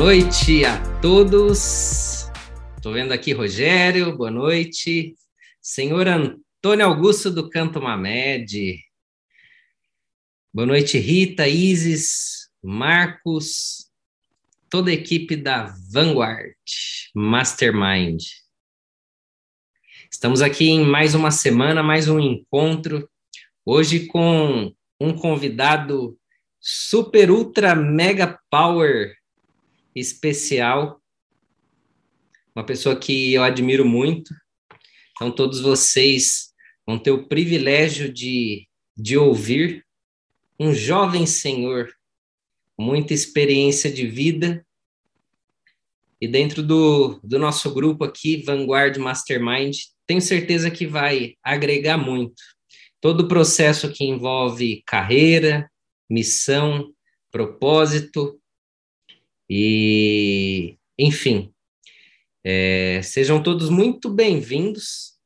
Noite a todos. Estou vendo aqui Rogério, boa noite. Senhor Antônio Augusto do Canto Mamed. Boa noite, Rita, Isis, Marcos, toda a equipe da Vanguard Mastermind. Estamos aqui em mais uma semana, mais um encontro, hoje com um convidado super, ultra, mega power especial, uma pessoa que eu admiro muito. Então, todos vocês vão ter o privilégio de, de ouvir um jovem senhor, muita experiência de vida. E dentro do, do nosso grupo aqui, Vanguard Mastermind, tenho certeza que vai agregar muito. Todo o processo que envolve carreira, missão, propósito, e, enfim, é, sejam todos muito bem-vindos.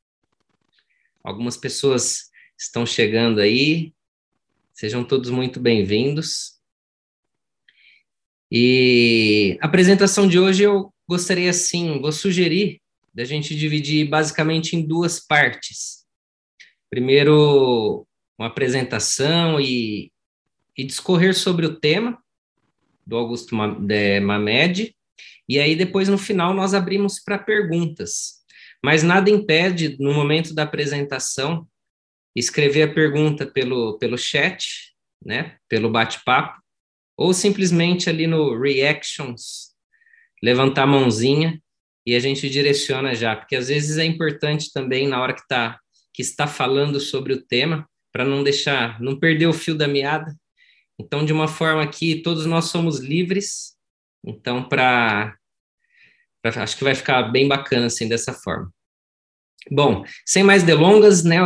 Algumas pessoas estão chegando aí. Sejam todos muito bem-vindos. E a apresentação de hoje eu gostaria, assim, vou sugerir da gente dividir basicamente em duas partes. Primeiro, uma apresentação e, e discorrer sobre o tema, do Augusto Mamed, e aí depois no final nós abrimos para perguntas. Mas nada impede, no momento da apresentação, escrever a pergunta pelo, pelo chat, né, pelo bate-papo, ou simplesmente ali no Reactions, levantar a mãozinha e a gente direciona já, porque às vezes é importante também na hora que, tá, que está falando sobre o tema, para não deixar, não perder o fio da meada, então, de uma forma que todos nós somos livres, então, para. Acho que vai ficar bem bacana assim, dessa forma. Bom, sem mais delongas, né,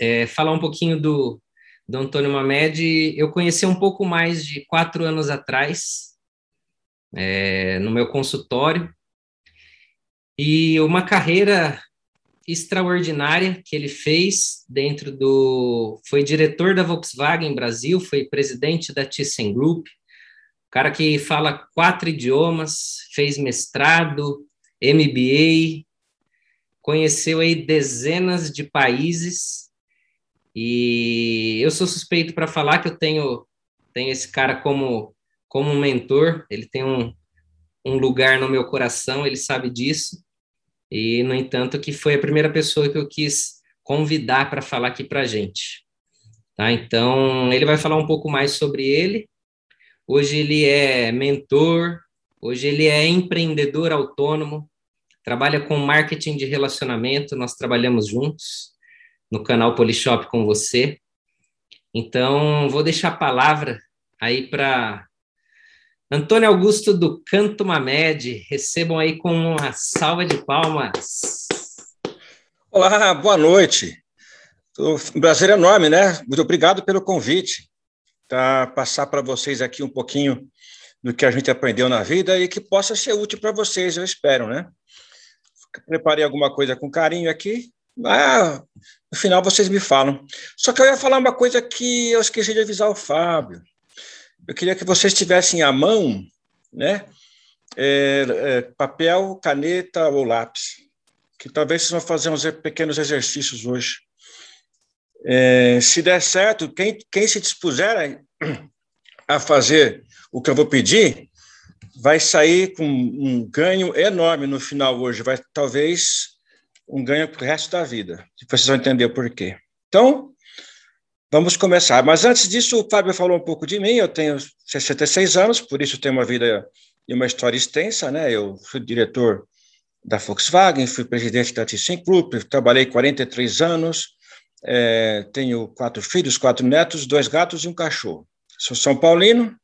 é, falar um pouquinho do, do Antônio Mamed. Eu conheci um pouco mais de quatro anos atrás, é, no meu consultório, e uma carreira extraordinária que ele fez dentro do. Foi diretor da Volkswagen Brasil, foi presidente da ThyssenKrupp, cara que fala quatro idiomas, fez mestrado, MBA, conheceu aí dezenas de países e eu sou suspeito para falar que eu tenho, tenho esse cara como, como mentor, ele tem um, um lugar no meu coração, ele sabe disso e, no entanto, que foi a primeira pessoa que eu quis convidar para falar aqui para a gente. Tá? Então, ele vai falar um pouco mais sobre ele. Hoje ele é mentor, hoje ele é empreendedor autônomo, trabalha com marketing de relacionamento, nós trabalhamos juntos no canal Polishop com você. Então, vou deixar a palavra aí para Antônio Augusto do Canto Mamed, recebam aí com uma salva de palmas. Olá, boa noite. Um prazer enorme, né? Muito obrigado pelo convite. Para passar para vocês aqui um pouquinho do que a gente aprendeu na vida e que possa ser útil para vocês, eu espero, né? Preparei alguma coisa com carinho aqui. Ah, no final vocês me falam. Só que eu ia falar uma coisa que eu esqueci de avisar o Fábio eu queria que vocês tivessem à mão, né, é, é, papel, caneta ou lápis, que talvez vocês vão fazer uns pequenos exercícios hoje. É, se der certo, quem, quem se dispuser a, a fazer o que eu vou pedir, vai sair com um ganho enorme no final hoje, vai talvez um ganho para o resto da vida. Vocês vão entender por quê. Então, Vamos começar. Mas antes disso, o Fábio falou um pouco de mim. Eu tenho 66 anos, por isso tenho uma vida e uma história extensa. Né? Eu fui diretor da Volkswagen, fui presidente da ThyssenKrupp, trabalhei 43 anos, é, tenho quatro filhos, quatro netos, dois gatos e um cachorro. Sou São Paulino,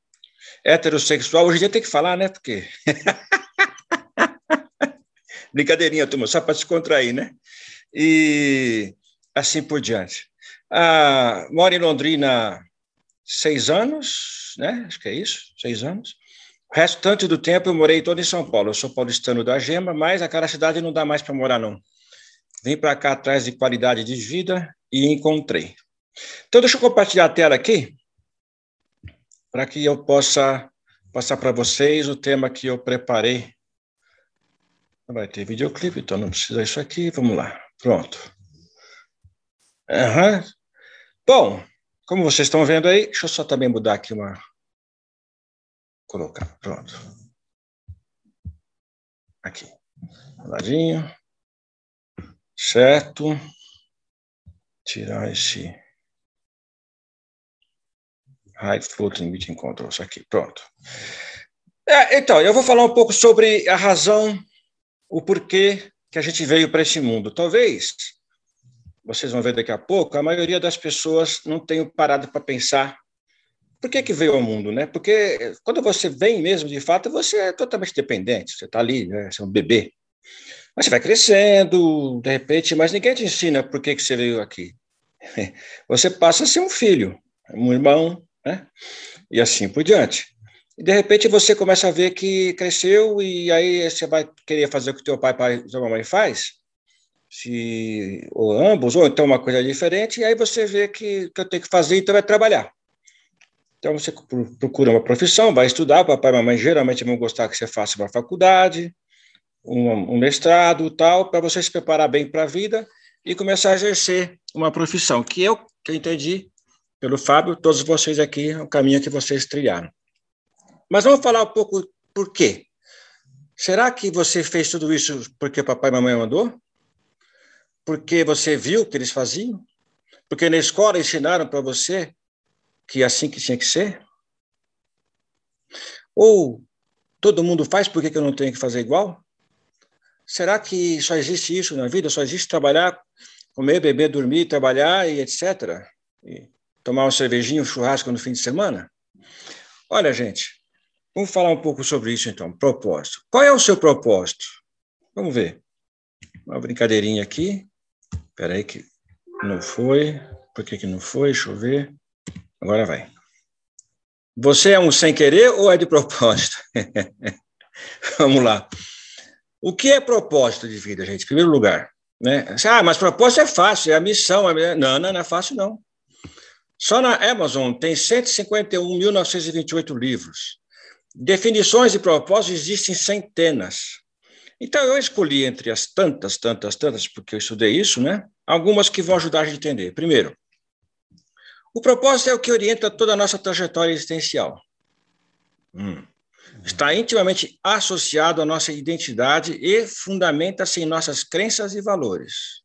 heterossexual. Hoje em dia tem que falar, né? Porque. Brincadeirinha, turma, só para descontrair, né? E assim por diante. Ah, moro em Londrina seis anos, né? Acho que é isso, seis anos. O restante do tempo eu morei todo em São Paulo. Eu sou paulistano da Gema, mas aquela cidade não dá mais para morar, não. Vim para cá atrás de qualidade de vida e encontrei. Então, deixa eu compartilhar a tela aqui, para que eu possa passar para vocês o tema que eu preparei. Vai ter videoclipe, então não precisa isso aqui. Vamos lá. Pronto. Uhum. Bom, como vocês estão vendo aí, deixa eu só também mudar aqui uma. Colocar. Pronto. Aqui. Ladinho. Certo. Tirar esse. Hide floating meeting controls aqui. Pronto. É, então, eu vou falar um pouco sobre a razão, o porquê que a gente veio para esse mundo. Talvez, vocês vão ver daqui a pouco, a maioria das pessoas não tenham parado para pensar por que, que veio ao mundo, né? Porque quando você vem mesmo, de fato, você é totalmente dependente, você está ali, né? você é um bebê. Mas você vai crescendo, de repente, mas ninguém te ensina por que, que você veio aqui. Você passa a ser um filho, um irmão, né? E assim por diante. E de repente você começa a ver que cresceu e aí você vai querer fazer o que teu pai e sua mamãe faz, se ou ambos ou então uma coisa diferente, e aí você vê que que eu tenho que fazer então é trabalhar. Então você procura uma profissão, vai estudar, papai e mamãe geralmente vão gostar que você faça uma faculdade, um, um mestrado, tal, para você se preparar bem para a vida e começar a exercer uma profissão, que eu que eu entendi pelo Fábio, todos vocês aqui, o caminho que vocês trilharam. Mas vamos falar um pouco por quê. Será que você fez tudo isso porque papai e mamãe mandou? Porque você viu o que eles faziam? Porque na escola ensinaram para você que é assim que tinha que ser? Ou todo mundo faz, por que eu não tenho que fazer igual? Será que só existe isso na vida? Só existe trabalhar, comer, beber, dormir, trabalhar e etc? E tomar uma cervejinha, um churrasco no fim de semana? Olha, gente, vamos falar um pouco sobre isso então. Propósito. Qual é o seu propósito? Vamos ver. Uma brincadeirinha aqui. Espera aí que não foi. Por que, que não foi? Deixa eu ver. Agora vai. Você é um sem querer ou é de propósito? Vamos lá. O que é propósito de vida, gente? Em primeiro lugar, né? Ah, mas propósito é fácil, é a missão. É... Não, não, não é fácil, não. Só na Amazon tem 151.928 livros. Definições de propósito existem centenas. Então, eu escolhi entre as tantas, tantas, tantas, porque eu estudei isso, né? Algumas que vão ajudar a gente a entender. Primeiro, o propósito é o que orienta toda a nossa trajetória existencial. Hum. Está intimamente associado à nossa identidade e fundamenta-se em nossas crenças e valores.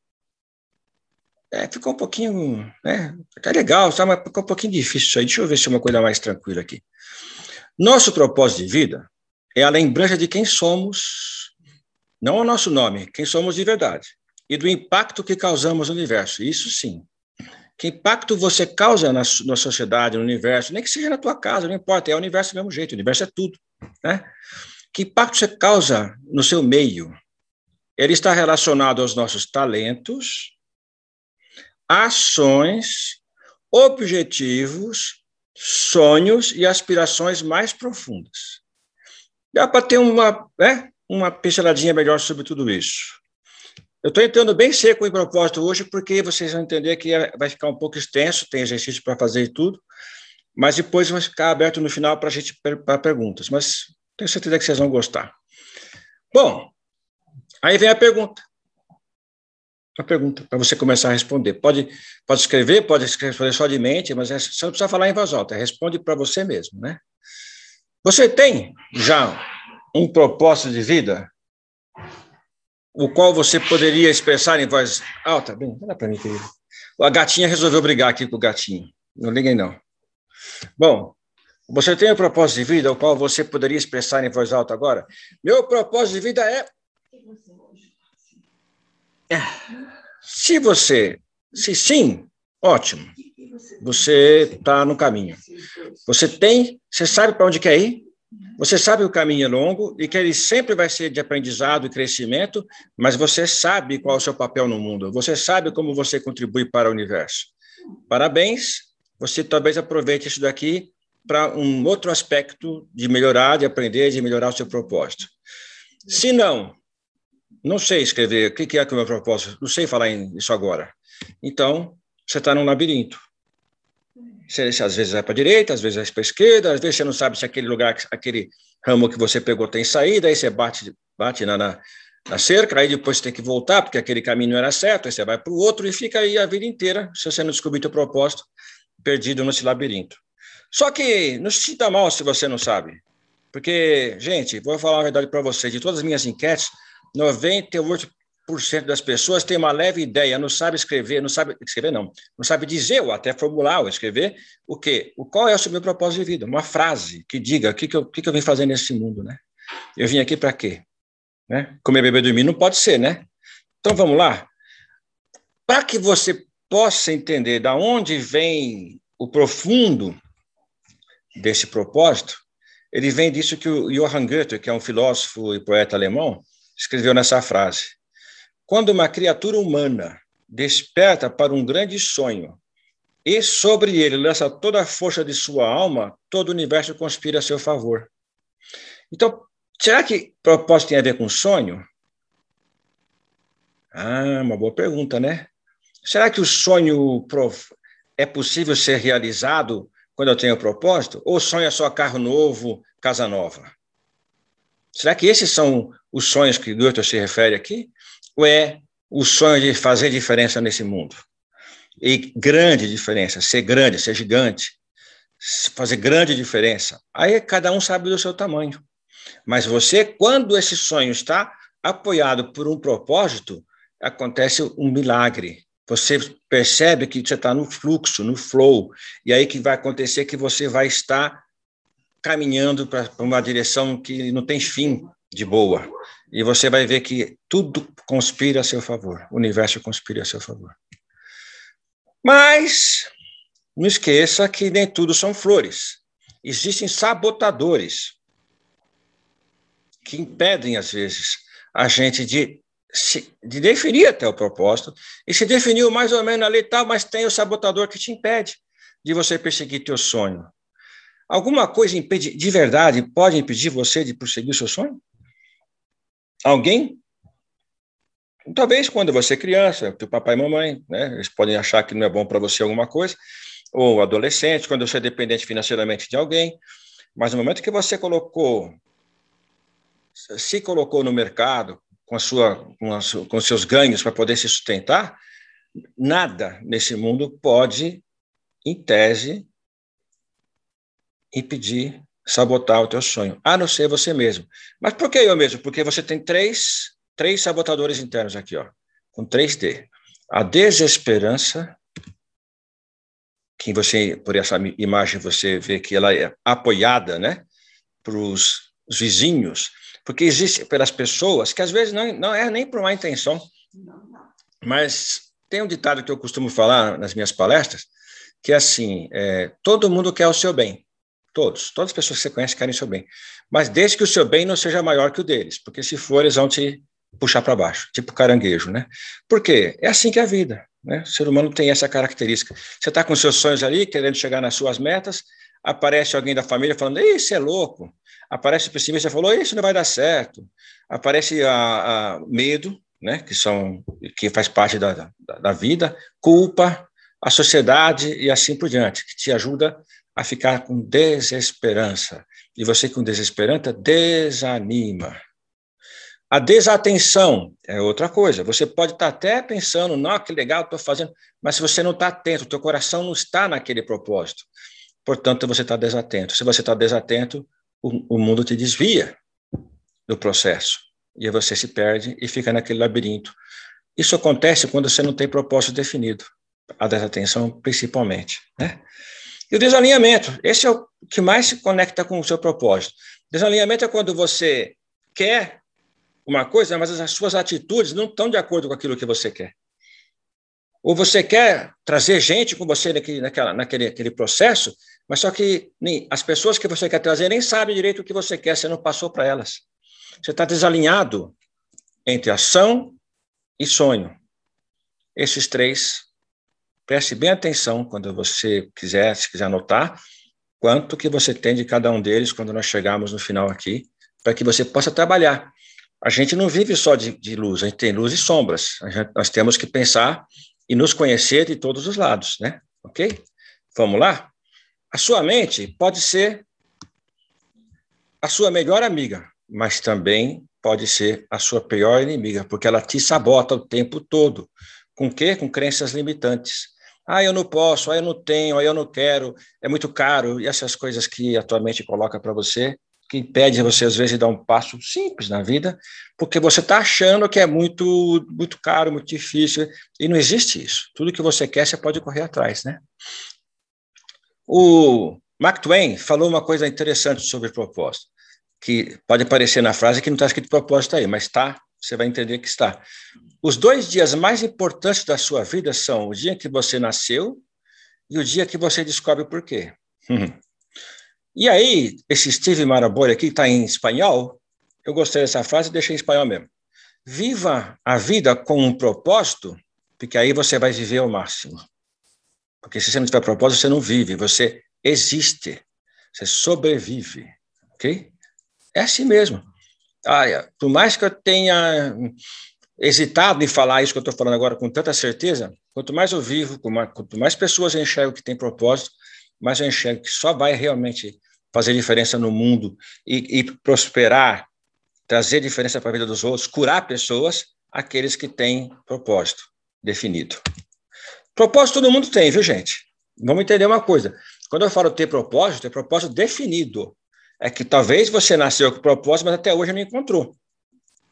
É, ficou um pouquinho, né? É legal, tá, mas ficou um pouquinho difícil isso aí. Deixa eu ver se é uma coisa mais tranquila aqui. Nosso propósito de vida é a lembrança de quem somos, não o nosso nome, quem somos de verdade, e do impacto que causamos no universo. Isso sim. Que impacto você causa na, na sociedade, no universo, nem que seja na tua casa, não importa, é o universo do mesmo jeito, o universo é tudo. Né? Que impacto você causa no seu meio? Ele está relacionado aos nossos talentos, ações, objetivos, sonhos e aspirações mais profundas. Dá para ter uma, né, uma pinceladinha melhor sobre tudo isso. Eu estou entrando bem seco em propósito hoje, porque vocês vão entender que é, vai ficar um pouco extenso, tem exercício para fazer e tudo, mas depois vai ficar aberto no final para a gente para perguntas. Mas tenho certeza que vocês vão gostar. Bom, aí vem a pergunta uma pergunta para você começar a responder. Pode, pode escrever, pode responder só de mente, mas é, você não precisa falar em voz alta, responde para você mesmo, né? Você tem já um propósito de vida, o qual você poderia expressar em voz alta? Bem, olha para mim, querido. A gatinha resolveu brigar aqui com o gatinho. Não liguem, não. Bom, você tem um propósito de vida, o qual você poderia expressar em voz alta agora? Meu propósito de vida é é. Se você, se sim, ótimo. Você está no caminho. Você tem, você sabe para onde quer ir. Você sabe que o caminho é longo e que ele sempre vai ser de aprendizado e crescimento, mas você sabe qual é o seu papel no mundo. Você sabe como você contribui para o universo. Parabéns. Você talvez aproveite isso daqui para um outro aspecto de melhorar, de aprender, de melhorar o seu propósito. Se não, não sei escrever, o que é que é o meu propósito? Não sei falar isso agora. Então, você está num labirinto. Você, às vezes vai para a direita, às vezes vai para a esquerda, às vezes você não sabe se aquele lugar, aquele ramo que você pegou tem saída, aí você bate, bate na, na, na cerca, aí depois você tem que voltar, porque aquele caminho não era certo, aí você vai para o outro e fica aí a vida inteira, se você não descobrir o propósito, perdido nesse labirinto. Só que não se sinta mal se você não sabe. Porque, gente, vou falar a verdade para vocês, de todas as minhas enquetes, 98% das pessoas tem uma leve ideia, não sabe escrever, não sabe escrever não, não sabe dizer ou até formular ou escrever o quê? O qual é o meu propósito de vida? Uma frase que diga o que, que, eu, que, que eu vim fazer nesse mundo, né? Eu vim aqui para quê? Né? Comer, beber, dormir não pode ser, né? Então vamos lá. Para que você possa entender da onde vem o profundo desse propósito, ele vem disso que o Johann Goethe, que é um filósofo e poeta alemão, escreveu nessa frase: Quando uma criatura humana desperta para um grande sonho e sobre ele lança toda a força de sua alma, todo o universo conspira a seu favor. Então, será que propósito tem a ver com sonho? Ah, uma boa pergunta, né? Será que o sonho é possível ser realizado quando eu tenho propósito? Ou sonho é só carro novo, casa nova? Será que esses são os sonhos que Goethe se refere aqui? É o sonho de fazer diferença nesse mundo? E grande diferença, ser grande, ser gigante, fazer grande diferença. Aí cada um sabe do seu tamanho. Mas você, quando esse sonho está apoiado por um propósito, acontece um milagre você percebe que você está no fluxo, no flow, e aí que vai acontecer que você vai estar caminhando para uma direção que não tem fim de boa. E você vai ver que tudo conspira a seu favor, o universo conspira a seu favor. Mas não esqueça que nem tudo são flores. Existem sabotadores que impedem, às vezes, a gente de se, de definir até o propósito, e se definiu mais ou menos ali tal, mas tem o sabotador que te impede de você perseguir teu sonho. Alguma coisa impede, de verdade pode impedir você de prosseguir o seu sonho? Alguém? Talvez quando você é criança, teu papai e mamãe, né? Eles podem achar que não é bom para você alguma coisa, ou adolescente, quando você é dependente financeiramente de alguém, mas no momento que você colocou, se colocou no mercado, com, a sua, com, a sua, com seus ganhos para poder se sustentar, nada nesse mundo pode, em tese, impedir, sabotar o teu sonho, a não ser você mesmo. Mas por que eu mesmo? Porque você tem três, três sabotadores internos aqui, ó, com 3D. A desesperança, que você, por essa imagem, você vê que ela é apoiada, né, para os vizinhos, porque existe pelas pessoas que às vezes não, não é nem por má intenção, mas tem um ditado que eu costumo falar nas minhas palestras, que é assim, é, todo mundo quer o seu bem, todos, todas as pessoas que você conhece querem o seu bem, mas desde que o seu bem não seja maior que o deles, porque se for, eles vão te puxar para baixo, tipo caranguejo, né? Por quê? É assim que é a vida, né? O ser humano tem essa característica. Você está com seus sonhos ali, querendo chegar nas suas metas, aparece alguém da família falando, você é louco, Aparece o pessimista falou, isso não vai dar certo. Aparece a, a medo, né, que são que faz parte da, da, da, vida, culpa, a sociedade e assim por diante, que te ajuda a ficar com desesperança. E você com desesperança desanima. A desatenção é outra coisa. Você pode estar até pensando, não, que legal, estou fazendo, mas se você não está atento, o teu coração não está naquele propósito. Portanto, você está desatento. Se você está desatento, o, o mundo te desvia do processo. E você se perde e fica naquele labirinto. Isso acontece quando você não tem propósito definido, a desatenção principalmente. Né? E o desalinhamento, esse é o que mais se conecta com o seu propósito. Desalinhamento é quando você quer uma coisa, mas as suas atitudes não estão de acordo com aquilo que você quer. Ou você quer trazer gente com você naquele, naquela, naquele, naquele processo, mas só que nem, as pessoas que você quer trazer nem sabem direito o que você quer, você não passou para elas. Você está desalinhado entre ação e sonho. Esses três, preste bem atenção quando você quiser, se quiser anotar, quanto que você tem de cada um deles quando nós chegarmos no final aqui, para que você possa trabalhar. A gente não vive só de, de luz, a gente tem luz e sombras. Gente, nós temos que pensar e nos conhecer de todos os lados, né? Ok? Vamos lá? A sua mente pode ser a sua melhor amiga, mas também pode ser a sua pior inimiga, porque ela te sabota o tempo todo. Com quê? Com crenças limitantes. Ah, eu não posso, ah, eu não tenho, ah, eu não quero, é muito caro, e essas coisas que a tua mente coloca para você, que impede você, às vezes, de dar um passo simples na vida, porque você está achando que é muito, muito caro, muito difícil, e não existe isso. Tudo que você quer, você pode correr atrás, né? O Mark Twain falou uma coisa interessante sobre propósito, que pode aparecer na frase que não está escrito propósito aí, mas está, você vai entender que está. Os dois dias mais importantes da sua vida são o dia que você nasceu e o dia que você descobre o porquê. E aí, esse Steve Maraboli aqui, está em espanhol, eu gostei dessa frase e deixei em espanhol mesmo. Viva a vida com um propósito, porque aí você vai viver ao máximo. Porque se você não tiver propósito, você não vive, você existe, você sobrevive, ok? É assim mesmo. Ah, por mais que eu tenha hesitado em falar isso que eu estou falando agora com tanta certeza, quanto mais eu vivo, quanto mais pessoas eu enxergo que tem propósito, mais eu enxergo que só vai realmente fazer diferença no mundo e, e prosperar, trazer diferença para a vida dos outros, curar pessoas, aqueles que têm propósito definido. Propósito todo mundo tem, viu, gente? Vamos entender uma coisa. Quando eu falo ter propósito, é propósito definido. É que talvez você nasceu com propósito, mas até hoje não encontrou. O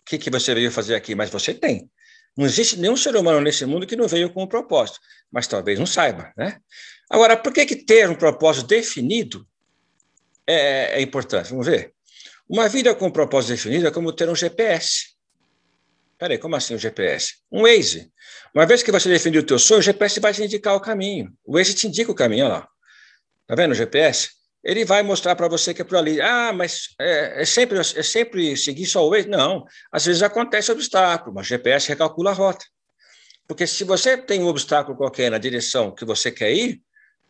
que, que você veio fazer aqui? Mas você tem. Não existe nenhum ser humano nesse mundo que não veio com um propósito, mas talvez não saiba, né? Agora, por que, que ter um propósito definido é, é importante? Vamos ver. Uma vida com um propósito definido é como ter um GPS. Peraí, como assim um GPS? Um Waze. Uma vez que você definiu o teu sonho, o GPS vai te indicar o caminho. O Waze te indica o caminho, olha lá. Tá vendo o GPS? Ele vai mostrar para você que é por ali. Ah, mas é, é, sempre, é sempre seguir só o Waze? Não. Às vezes acontece obstáculo, mas o GPS recalcula a rota. Porque se você tem um obstáculo qualquer na direção que você quer ir,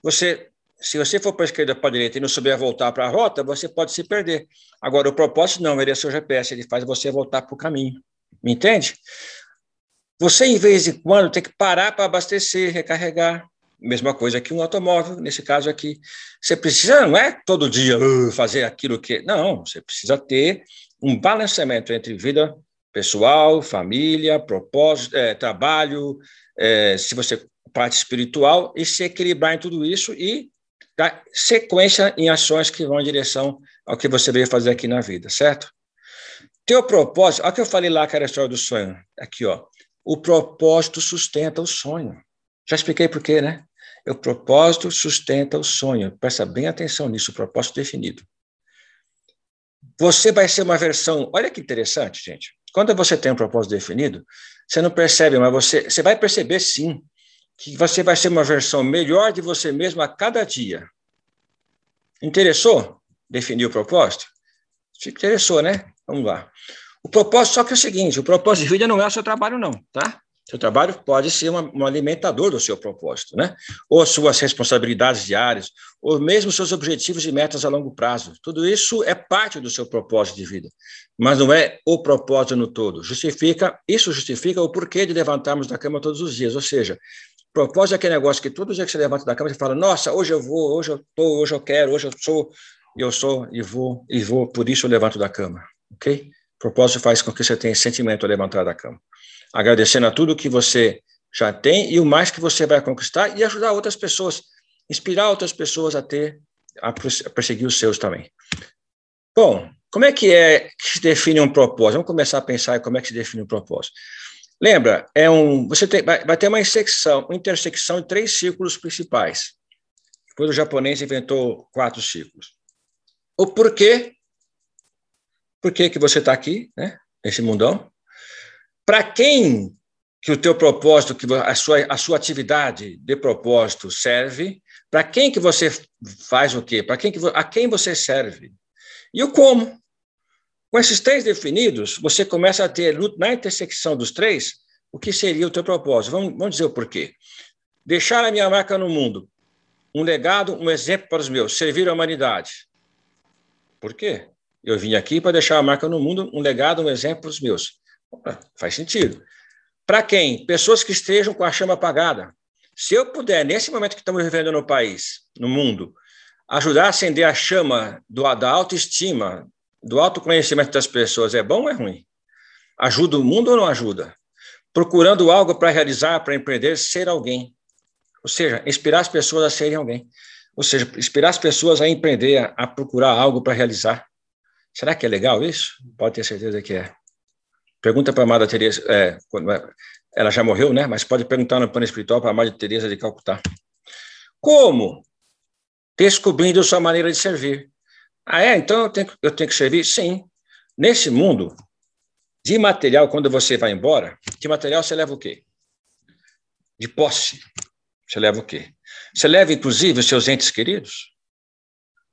você, se você for para a esquerda para a direita e não souber voltar para a rota, você pode se perder. Agora, o propósito não, ele é seu GPS, ele faz você voltar para o caminho. Me entende? Você, em vez de quando, tem que parar para abastecer, recarregar. Mesma coisa que um automóvel, nesse caso aqui. Você precisa, não é todo dia uh, fazer aquilo que. Não, você precisa ter um balanceamento entre vida pessoal, família, propósito, é, trabalho, é, se você parte espiritual, e se equilibrar em tudo isso e dar sequência em ações que vão em direção ao que você veio fazer aqui na vida, certo? Teu propósito, olha o que eu falei lá, que era a história do sonho. Aqui, ó. O propósito sustenta o sonho. Já expliquei por quê, né? O propósito sustenta o sonho. Presta bem atenção nisso, o propósito definido. Você vai ser uma versão. Olha que interessante, gente. Quando você tem um propósito definido, você não percebe, mas você, você vai perceber sim que você vai ser uma versão melhor de você mesmo a cada dia. Interessou definir o propósito? Te interessou, né? Vamos lá. O propósito só que é o seguinte, o propósito de vida não é o seu trabalho, não, tá? Seu trabalho pode ser uma, um alimentador do seu propósito, né? Ou suas responsabilidades diárias, ou mesmo seus objetivos e metas a longo prazo. Tudo isso é parte do seu propósito de vida, mas não é o propósito no todo. Justifica, isso justifica o porquê de levantarmos da cama todos os dias. Ou seja, propósito é aquele negócio que todo dia que você levanta da cama, você fala, nossa, hoje eu vou, hoje eu estou, hoje eu quero, hoje eu sou, eu sou e vou, e vou, por isso eu levanto da cama ok? Propósito faz com que você tenha sentimento a levantar da cama. Agradecendo a tudo que você já tem e o mais que você vai conquistar e ajudar outras pessoas, inspirar outras pessoas a ter, a perseguir os seus também. Bom, como é que é que se define um propósito? Vamos começar a pensar em como é que se define um propósito. Lembra, é um, você tem, vai, vai ter uma intersecção, uma intersecção de três círculos principais. Depois o japonês inventou quatro círculos. O porquê por que, que você está aqui, né, nesse mundão? Para quem que o teu propósito, que a sua, a sua atividade de propósito serve? Para quem que você faz o quê? Para quem que, a quem você serve? E o como? Com esses três definidos, você começa a ter, na intersecção dos três, o que seria o teu propósito. Vamos, vamos dizer o porquê. Deixar a minha marca no mundo, um legado, um exemplo para os meus, servir a humanidade. Por quê? Eu vim aqui para deixar a marca no mundo, um legado, um exemplo para os meus. Faz sentido. Para quem? Pessoas que estejam com a chama apagada. Se eu puder, nesse momento que estamos vivendo no país, no mundo, ajudar a acender a chama do, da autoestima, do autoconhecimento das pessoas, é bom ou é ruim? Ajuda o mundo ou não ajuda? Procurando algo para realizar, para empreender, ser alguém. Ou seja, inspirar as pessoas a serem alguém. Ou seja, inspirar as pessoas a empreender, a procurar algo para realizar. Será que é legal isso? Pode ter certeza que é. Pergunta para a Amada Teresa, é, ela já morreu, né? Mas pode perguntar no plano espiritual para a Amada Teresa de Calcutá. Como? Descobrindo sua maneira de servir. Ah, é? Então eu tenho, eu tenho que servir? Sim. Nesse mundo, de material, quando você vai embora, de material você leva o quê? De posse. Você leva o quê? Você leva, inclusive, os seus entes queridos?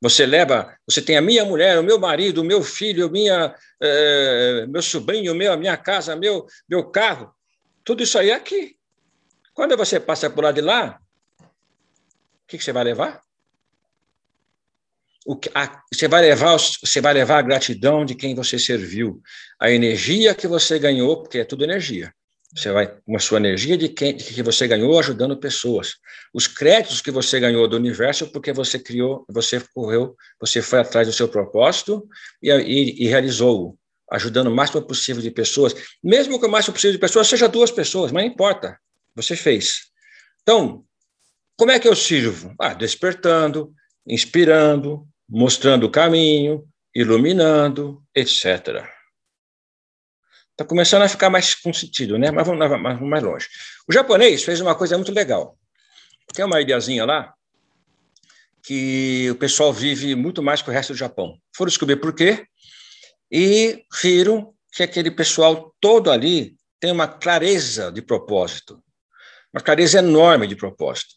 Você leva, você tem a minha mulher, o meu marido, o meu filho, minha, eh, meu sobrinho, meu, a minha casa, meu, meu carro. Tudo isso aí é aqui. Quando você passa por lá de lá, o que, que você vai levar? Que, a, você, vai levar, você vai levar a gratidão de quem você serviu, a energia que você ganhou, porque é tudo energia. Você vai com a sua energia de, quem, de que você ganhou ajudando pessoas. Os créditos que você ganhou do universo porque você criou, você correu, você foi atrás do seu propósito e, e, e realizou, ajudando o máximo possível de pessoas. Mesmo que o máximo possível de pessoas seja duas pessoas, mas não importa. Você fez. Então, como é que eu sirvo? Ah, despertando, inspirando, mostrando o caminho, iluminando, etc. Está começando a ficar mais com sentido, né? Mas vamos, mais, vamos mais longe. O japonês fez uma coisa muito legal. Tem uma ilhazinha lá que o pessoal vive muito mais que o resto do Japão. Foram descobrir por quê e viram que aquele pessoal todo ali tem uma clareza de propósito, uma clareza enorme de propósito.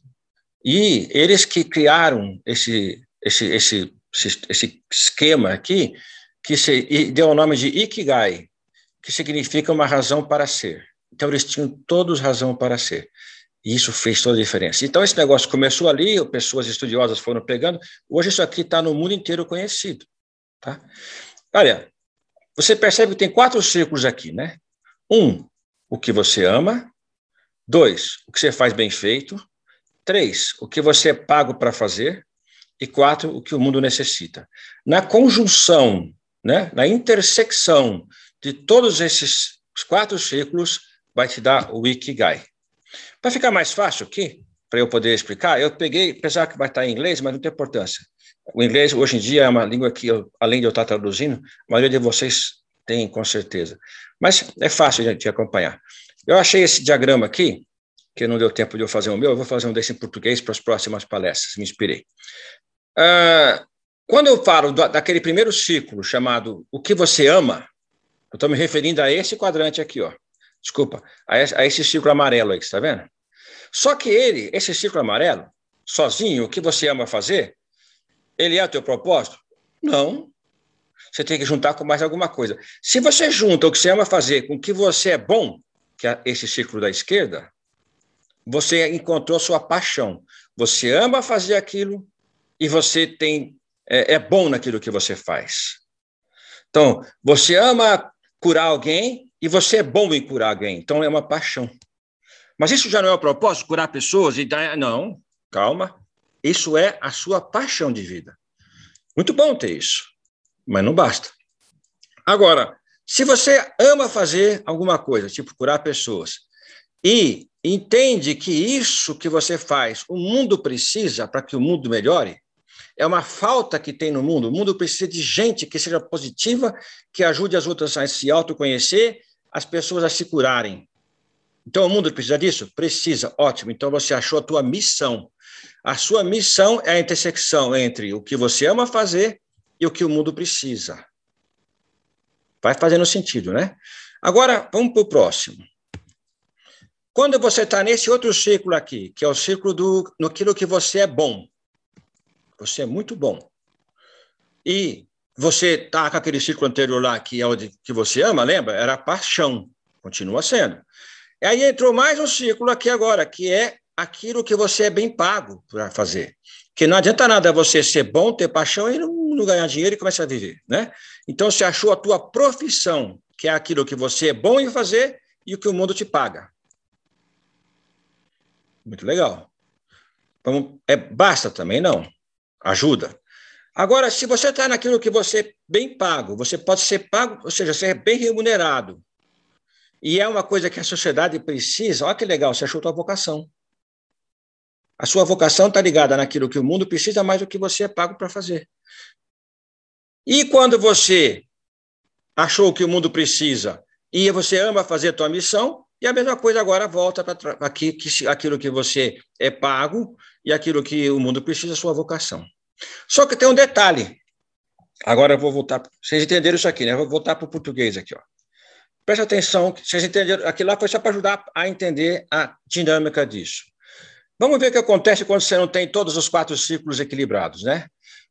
E eles que criaram esse, esse, esse, esse esquema aqui, que se, deu o nome de Ikigai, que significa uma razão para ser. Então, eles tinham todos razão para ser. E isso fez toda a diferença. Então, esse negócio começou ali, pessoas estudiosas foram pegando. Hoje, isso aqui está no mundo inteiro conhecido. Tá? Olha, você percebe que tem quatro círculos aqui, né? Um, o que você ama. Dois, o que você faz bem feito. Três, o que você é pago para fazer. E quatro, o que o mundo necessita. Na conjunção, né, na intersecção de todos esses quatro círculos vai te dar o Ikigai. Para ficar mais fácil aqui, para eu poder explicar, eu peguei, apesar que vai estar em inglês, mas não tem importância. O inglês, hoje em dia, é uma língua que, eu, além de eu estar traduzindo, a maioria de vocês tem, com certeza. Mas é fácil de, de acompanhar. Eu achei esse diagrama aqui, que não deu tempo de eu fazer o meu, eu vou fazer um desse em português para as próximas palestras, me inspirei. Uh, quando eu falo do, daquele primeiro ciclo chamado O que você ama, eu estou me referindo a esse quadrante aqui, ó. Desculpa, a esse, círculo amarelo aí, está vendo? Só que ele, esse círculo amarelo, sozinho, o que você ama fazer, ele é o teu propósito? Não. Você tem que juntar com mais alguma coisa. Se você junta o que você ama fazer com o que você é bom, que é esse círculo da esquerda, você encontrou sua paixão. Você ama fazer aquilo e você tem é, é bom naquilo que você faz. Então, você ama curar alguém e você é bom em curar alguém. Então é uma paixão. Mas isso já não é o propósito, curar pessoas e dar... não, calma. Isso é a sua paixão de vida. Muito bom ter isso, mas não basta. Agora, se você ama fazer alguma coisa, tipo curar pessoas, e entende que isso que você faz, o mundo precisa para que o mundo melhore, é uma falta que tem no mundo. O mundo precisa de gente que seja positiva, que ajude as outras a se autoconhecer, as pessoas a se curarem. Então, o mundo precisa disso? Precisa, ótimo. Então, você achou a tua missão. A sua missão é a intersecção entre o que você ama fazer e o que o mundo precisa. Vai fazendo sentido, né? Agora, vamos para o próximo. Quando você está nesse outro círculo aqui, que é o círculo do naquilo que você é bom, você é muito bom. E você está com aquele círculo anterior lá, que é o de, que você ama, lembra? Era paixão. Continua sendo. E aí entrou mais um círculo aqui agora, que é aquilo que você é bem pago para fazer. Que não adianta nada você ser bom, ter paixão e não, não ganhar dinheiro e começar a viver, né? Então você achou a tua profissão, que é aquilo que você é bom em fazer e o que o mundo te paga. Muito legal. Vamos, é, basta também, não. Ajuda. Agora, se você está naquilo que você é bem pago, você pode ser pago, ou seja, é bem remunerado, e é uma coisa que a sociedade precisa, olha que legal, você achou a tua vocação. A sua vocação está ligada naquilo que o mundo precisa mais do que você é pago para fazer. E quando você achou que o mundo precisa e você ama fazer a tua missão, e a mesma coisa agora volta para aqui, que, aquilo que você é pago e aquilo que o mundo precisa, a sua vocação. Só que tem um detalhe. Agora eu vou voltar. Vocês entenderam isso aqui, né? Eu vou voltar para o português aqui. Ó. Presta atenção, vocês entenderam. Aquilo lá foi só para ajudar a entender a dinâmica disso. Vamos ver o que acontece quando você não tem todos os quatro ciclos equilibrados, né?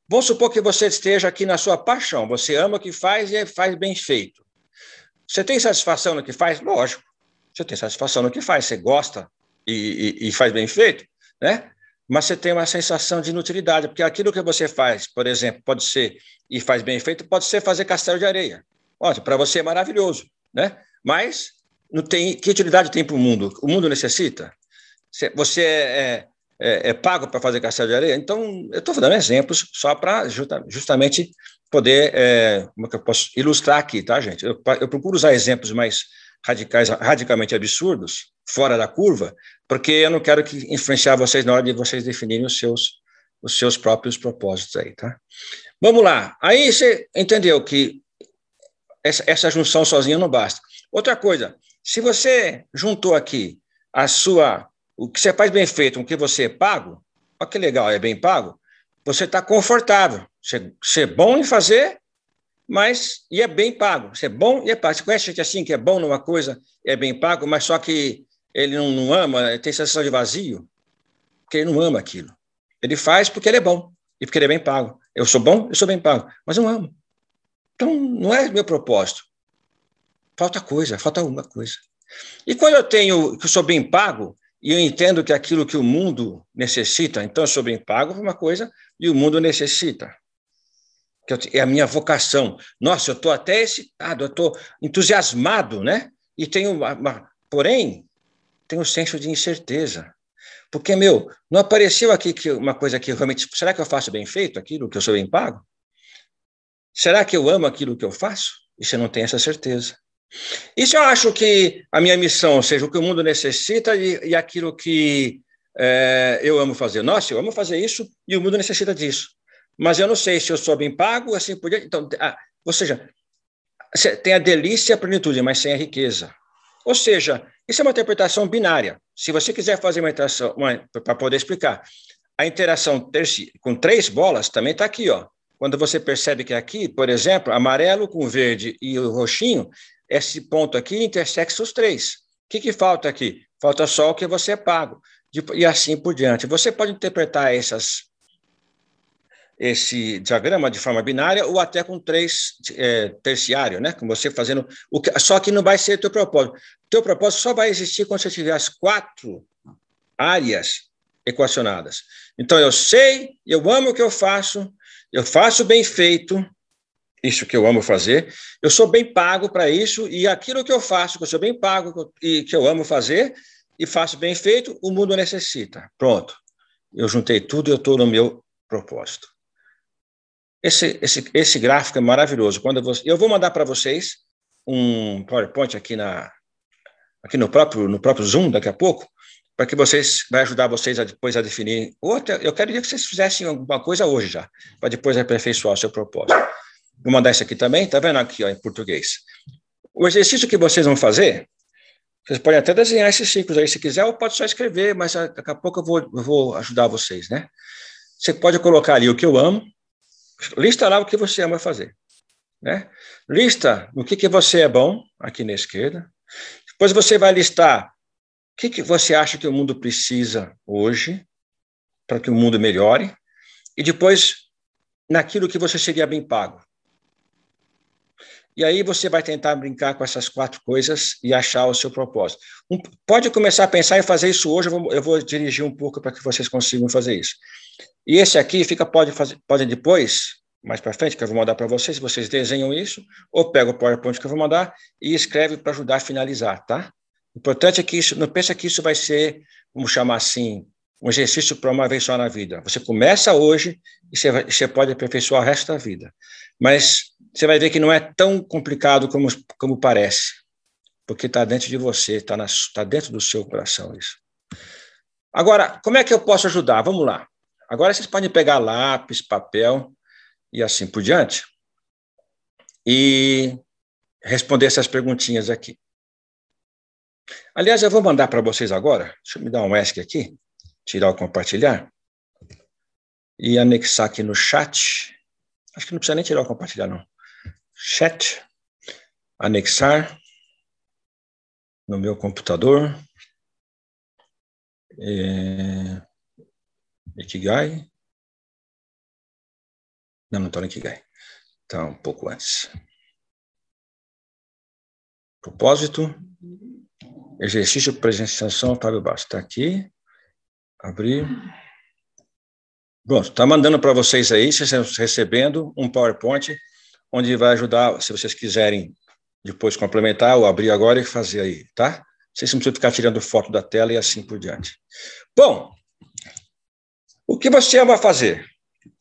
Vamos supor que você esteja aqui na sua paixão, você ama o que faz e faz bem feito. Você tem satisfação no que faz? Lógico. Você tem satisfação no que faz, você gosta e, e, e faz bem feito, né? Mas você tem uma sensação de inutilidade, porque aquilo que você faz, por exemplo, pode ser e faz bem feito, pode ser fazer castelo de areia. Ótimo, para você é maravilhoso, né? Mas não tem que utilidade tem para o mundo? O mundo necessita. Você é, é, é pago para fazer castelo de areia? Então, eu estou dando exemplos só para justa, justamente poder, é, como é que eu posso ilustrar aqui, tá, gente? Eu, eu procuro usar exemplos mais radicais, radicalmente absurdos, fora da curva, porque eu não quero que influenciar vocês na hora de vocês definirem os seus, os seus próprios propósitos aí, tá? Vamos lá. Aí você entendeu que essa, essa junção sozinha não basta. Outra coisa, se você juntou aqui a sua o que você faz bem feito, o que você é pago, olha que legal, é bem pago, você está confortável. Você, você é bom em fazer, mas e é bem pago. Você é bom e é pago. Você conhece gente assim que é bom numa coisa é bem pago, mas só que ele não, não ama, tem sensação de vazio, porque ele não ama aquilo. Ele faz porque ele é bom e porque ele é bem pago. Eu sou bom, eu sou bem pago, mas não amo. Então, não é meu propósito. Falta coisa, falta uma coisa. E quando eu tenho que eu sou bem pago, e eu entendo que aquilo que o mundo necessita, então eu sou bem pago por uma coisa e o mundo necessita. Que é a minha vocação. Nossa, eu estou até excitado, eu estou entusiasmado, né? E tenho uma, uma, porém, tenho um senso de incerteza. Porque, meu, não apareceu aqui que uma coisa que realmente. Será que eu faço bem feito aquilo que eu sou bem pago? Será que eu amo aquilo que eu faço? E você não tem essa certeza. Isso eu acho que a minha missão seja o que o mundo necessita e, e aquilo que é, eu amo fazer. Nossa, eu amo fazer isso e o mundo necessita disso. Mas eu não sei se eu sou bem pago, assim por diante. Então, ah, ou seja, tem a delícia e a plenitude, mas sem a riqueza. Ou seja, isso é uma interpretação binária. Se você quiser fazer uma interação, para poder explicar, a interação com três bolas também está aqui, ó. Quando você percebe que aqui, por exemplo, amarelo com verde e o roxinho, esse ponto aqui intersexa os três. O que, que falta aqui? Falta só o que você é pago. E assim por diante. Você pode interpretar essas, esse diagrama de forma binária ou até com três é, terciário, né? Com você fazendo o que, só que não vai ser teu propósito. Teu propósito só vai existir quando você tiver as quatro áreas equacionadas. Então eu sei, eu amo o que eu faço, eu faço bem feito, isso que eu amo fazer, eu sou bem pago para isso, e aquilo que eu faço, que eu sou bem pago e que eu amo fazer, e faço bem feito, o mundo necessita. Pronto. Eu juntei tudo e eu estou no meu propósito. Esse, esse, esse gráfico é maravilhoso. Quando eu vou, eu vou mandar para vocês um PowerPoint aqui, na, aqui no, próprio, no próprio Zoom daqui a pouco, para que vocês vai ajudar vocês a depois a definir. Outra, eu quero que vocês fizessem alguma coisa hoje já, para depois aperfeiçoar o seu propósito. Vou mandar isso aqui também, tá vendo aqui ó, em português. O exercício que vocês vão fazer, vocês podem até desenhar esses ciclos aí se quiser, ou pode só escrever, mas daqui a pouco eu vou, eu vou ajudar vocês, né? Você pode colocar ali o que eu amo, lista lá o que você ama fazer, né? Lista no que, que você é bom, aqui na esquerda. Depois você vai listar o que, que você acha que o mundo precisa hoje para que o mundo melhore, e depois naquilo que você seria bem pago. E aí você vai tentar brincar com essas quatro coisas e achar o seu propósito. Um, pode começar a pensar em fazer isso hoje, eu vou, eu vou dirigir um pouco para que vocês consigam fazer isso. E esse aqui fica, pode fazer, depois, mais para frente, que eu vou mandar para vocês, vocês desenham isso, ou pega o PowerPoint que eu vou mandar e escreve para ajudar a finalizar, tá? O importante é que isso, não pensa que isso vai ser, vamos chamar assim, um exercício para uma vez só na vida. Você começa hoje e você, vai, você pode aperfeiçoar o resto da vida. Mas você vai ver que não é tão complicado como, como parece, porque está dentro de você, está tá dentro do seu coração isso. Agora, como é que eu posso ajudar? Vamos lá. Agora vocês podem pegar lápis, papel e assim por diante e responder essas perguntinhas aqui. Aliás, eu vou mandar para vocês agora. Deixa eu me dar um ESC aqui tirar o compartilhar e anexar aqui no chat. Acho que não precisa nem tirar o compartilhar, não. Chat, anexar no meu computador. É... Ikigai. Não, não estou no Ikigai. Então, um pouco antes. Propósito. Exercício de presenciação, Fábio Bastos. Está aqui. Abrir. Pronto, está mandando para vocês aí, vocês estão recebendo um PowerPoint, onde vai ajudar, se vocês quiserem depois complementar ou abrir agora e fazer aí, tá? Vocês não precisam ficar tirando foto da tela e assim por diante. Bom, o que você vai fazer?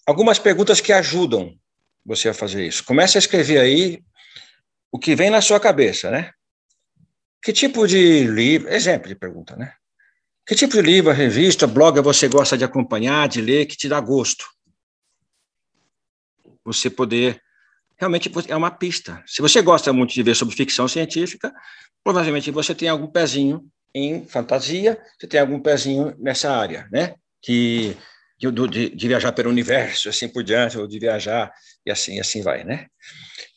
Algumas perguntas que ajudam você a fazer isso. Comece a escrever aí o que vem na sua cabeça, né? Que tipo de livro, exemplo de pergunta, né? Que tipo de livro, revista, blog você gosta de acompanhar, de ler, que te dá gosto? Você poder. Realmente é uma pista. Se você gosta muito de ver sobre ficção científica, provavelmente você tem algum pezinho em fantasia, você tem algum pezinho nessa área, né? Que de, de, viajar pelo universo, assim por diante, ou de viajar e assim, assim vai, né?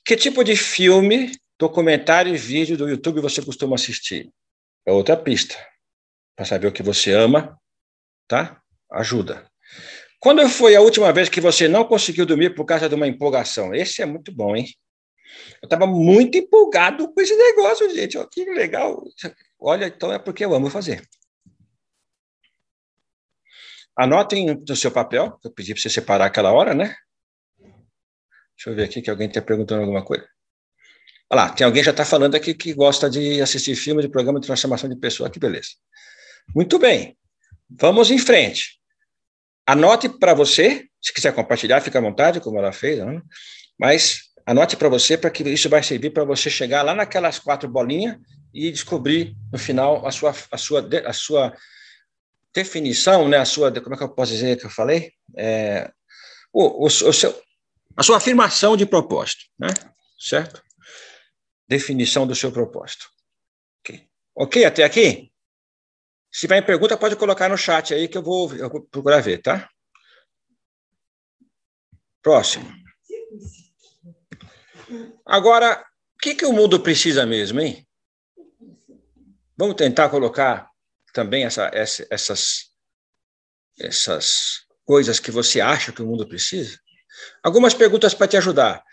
Que tipo de filme, documentário e vídeo do YouTube você costuma assistir? É outra pista para saber o que você ama, tá? Ajuda. Quando foi a última vez que você não conseguiu dormir por causa de uma empolgação? Esse é muito bom, hein? Eu estava muito empolgado com esse negócio, gente. que legal. Olha, então é porque eu amo fazer. Anotem no seu papel, eu pedi para você separar aquela hora, né? Deixa eu ver aqui que alguém está perguntando alguma coisa. Olha lá, tem alguém já está falando aqui que gosta de assistir filme de programa de transformação de pessoa. Que beleza. Muito bem, vamos em frente. Anote para você, se quiser compartilhar, fica à vontade, como ela fez, né? mas anote para você, para que isso vai servir para você chegar lá naquelas quatro bolinhas e descobrir no final a sua, a sua, a sua definição, né? a sua, como é que eu posso dizer que eu falei? É, o, o, o seu, a sua afirmação de propósito, né? certo? Definição do seu propósito. Ok, okay até aqui? Se tiver pergunta, pode colocar no chat aí que eu vou, eu vou procurar ver, tá? Próximo. Agora, o que, que o mundo precisa mesmo, hein? Vamos tentar colocar também essa, essa, essas, essas coisas que você acha que o mundo precisa? Algumas perguntas para te ajudar.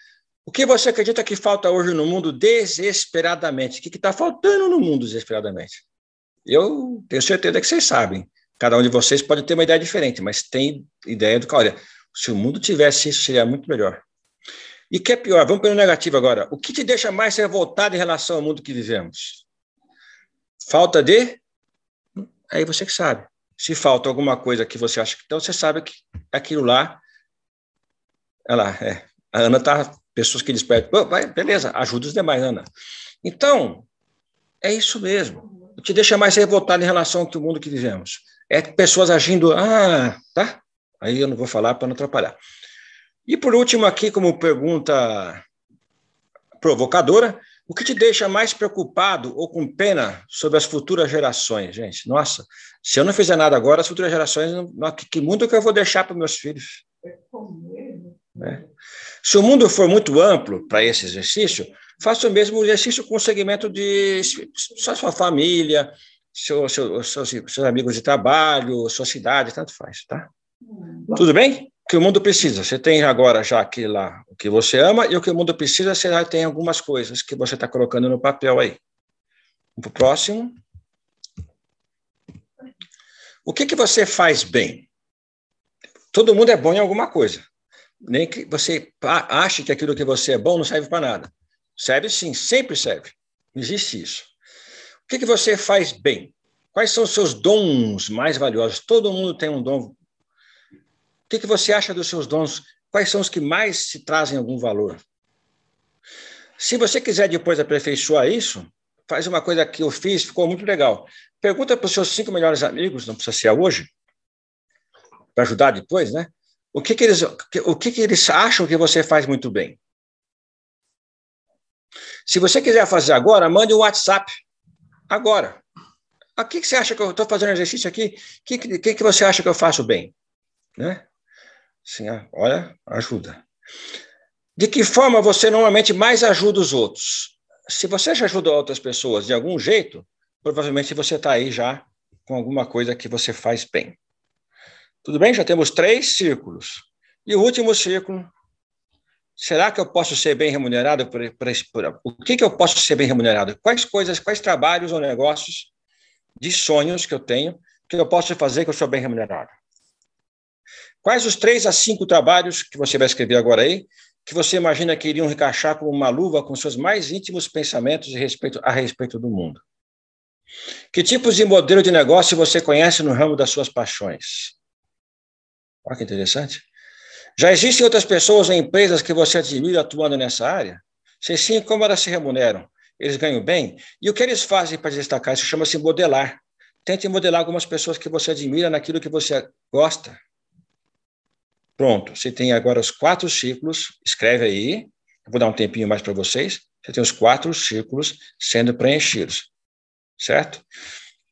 O que você acredita que falta hoje no mundo desesperadamente? O que está faltando no mundo desesperadamente? Eu tenho certeza que vocês sabem. Cada um de vocês pode ter uma ideia diferente, mas tem ideia do que, olha, se o mundo tivesse isso, seria muito melhor. E que é pior, vamos pelo negativo agora. O que te deixa mais revoltado em relação ao mundo que vivemos? Falta de? Aí você que sabe. Se falta alguma coisa que você acha que. Então, você sabe que aquilo lá. Olha lá, é. A Ana está. Pessoas que despertam. Vai, beleza, ajuda os demais, Ana. Então, é isso mesmo te deixa mais revoltado em relação ao mundo que vivemos. É pessoas agindo, ah, tá? Aí eu não vou falar para não atrapalhar. E por último, aqui, como pergunta provocadora, o que te deixa mais preocupado ou com pena sobre as futuras gerações, gente? Nossa, se eu não fizer nada agora, as futuras gerações, que mundo que eu vou deixar para meus filhos? É. Se o mundo for muito amplo para esse exercício, faça o mesmo exercício com o segmento de só sua família, seu, seu, seus, seus amigos de trabalho, sua cidade, tanto faz, tá? Tudo bem? Que o mundo precisa? Você tem agora já aqui lá o que você ama e o que o mundo precisa, você já tem algumas coisas que você está colocando no papel aí. Vamos para o próximo. O que, que você faz bem? Todo mundo é bom em alguma coisa. Nem que você ache que aquilo que você é bom não serve para nada. Serve sim, sempre serve. Existe isso. O que, que você faz bem? Quais são os seus dons mais valiosos? Todo mundo tem um dom. Que, que você acha dos seus dons? Quais são os que mais te trazem algum valor? Se você quiser depois aperfeiçoar isso, faz uma coisa que eu fiz, ficou muito legal. Pergunta para os seus cinco melhores amigos, não precisa ser hoje, para ajudar depois, né? O que, que eles, o que, que eles acham que você faz muito bem? Se você quiser fazer agora, mande um WhatsApp. Agora. O que, que você acha que eu estou fazendo exercício aqui? O que, que, que você acha que eu faço bem? Né? Assim, olha, ajuda. De que forma você normalmente mais ajuda os outros? Se você já ajudou outras pessoas de algum jeito, provavelmente você está aí já com alguma coisa que você faz bem. Tudo bem? Já temos três círculos. E o último círculo, será que eu posso ser bem remunerado por, por, por o que, que eu posso ser bem remunerado? Quais coisas, quais trabalhos ou negócios de sonhos que eu tenho que eu posso fazer que eu sou bem remunerado? Quais os três a cinco trabalhos que você vai escrever agora aí que você imagina que iriam encaixar como uma luva com seus mais íntimos pensamentos a respeito, a respeito do mundo? Que tipos de modelo de negócio você conhece no ramo das suas paixões? Olha que interessante. Já existem outras pessoas ou empresas que você admira atuando nessa área? Se sim, como elas se remuneram? Eles ganham bem? E o que eles fazem para destacar? Isso chama-se modelar. Tente modelar algumas pessoas que você admira naquilo que você gosta. Pronto, você tem agora os quatro círculos, escreve aí, vou dar um tempinho mais para vocês. Você tem os quatro círculos sendo preenchidos, certo?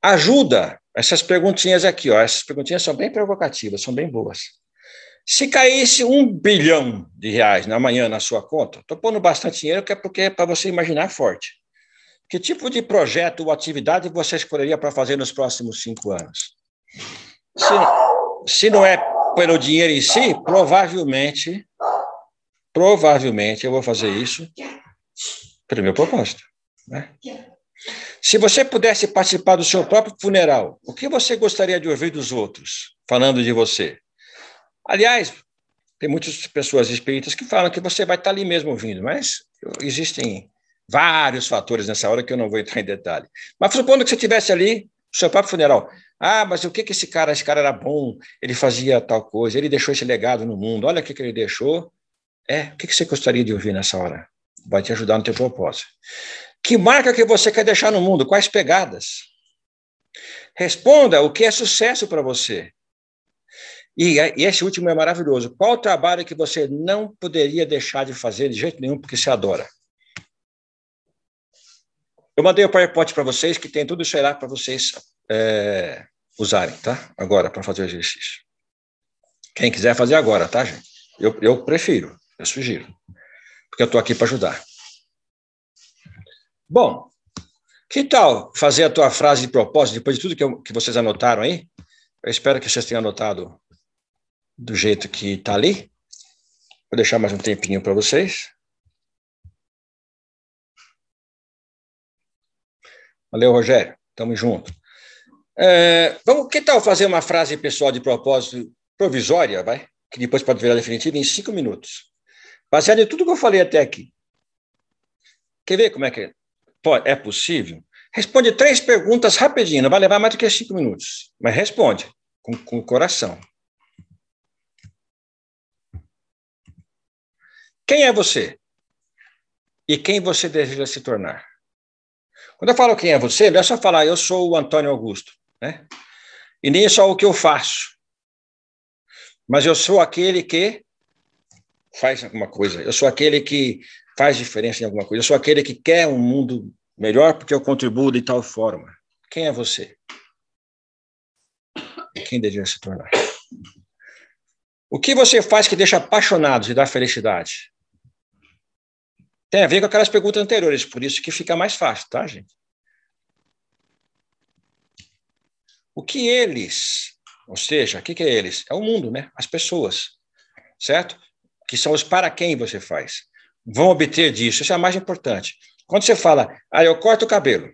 Ajuda essas perguntinhas aqui, ó, essas perguntinhas são bem provocativas, são bem boas. Se caísse um bilhão de reais na manhã na sua conta, estou pondo bastante dinheiro que é porque é para você imaginar forte. Que tipo de projeto ou atividade você escolheria para fazer nos próximos cinco anos? Se, se não é pelo dinheiro em si, provavelmente, provavelmente eu vou fazer isso pelo meu propósito. Né? Se você pudesse participar do seu próprio funeral, o que você gostaria de ouvir dos outros falando de você? Aliás, tem muitas pessoas espíritas que falam que você vai estar ali mesmo ouvindo, mas existem vários fatores nessa hora que eu não vou entrar em detalhe. Mas supondo que você estivesse ali, seu próprio funeral, ah, mas o que, que esse cara, esse cara era bom, ele fazia tal coisa, ele deixou esse legado no mundo, olha o que, que ele deixou. É, o que, que você gostaria de ouvir nessa hora? Vai te ajudar no teu propósito. Que marca que você quer deixar no mundo? Quais pegadas? Responda o que é sucesso para você. E, e esse último é maravilhoso. Qual trabalho que você não poderia deixar de fazer de jeito nenhum porque você adora? Eu mandei o PowerPoint para vocês, que tem tudo isso aí lá para vocês é, usarem, tá? Agora, para fazer o exercício. Quem quiser fazer agora, tá, gente? Eu, eu prefiro, eu sugiro. Porque eu estou aqui para ajudar. Bom, que tal fazer a tua frase de propósito, depois de tudo que, eu, que vocês anotaram aí? Eu espero que vocês tenham anotado do jeito que está ali. Vou deixar mais um tempinho para vocês. Valeu, Rogério. Tamo junto. É, vamos, que tal fazer uma frase pessoal de propósito provisória, vai? Que depois pode virar definitiva em cinco minutos. Baseado em tudo que eu falei até aqui. Quer ver como é que é? Pode, é possível? Responde três perguntas rapidinho, não vai levar mais do que cinco minutos. Mas responde com, com o coração. Quem é você? E quem você deseja se tornar? Quando eu falo quem é você, não é só falar eu sou o Antônio Augusto. Né? E nem só o que eu faço. Mas eu sou aquele que faz alguma coisa. Eu sou aquele que faz diferença em alguma coisa. Eu sou aquele que quer um mundo melhor porque eu contribuo de tal forma. Quem é você? Quem deveria se tornar? O que você faz que deixa apaixonado e dá felicidade? Tem a ver com aquelas perguntas anteriores, por isso que fica mais fácil, tá, gente? O que eles, ou seja, o que, é eles? É o mundo, né? As pessoas, certo? Que são os para quem você faz. Vão obter disso. Isso é a mais importante. Quando você fala, ah, eu corto o cabelo.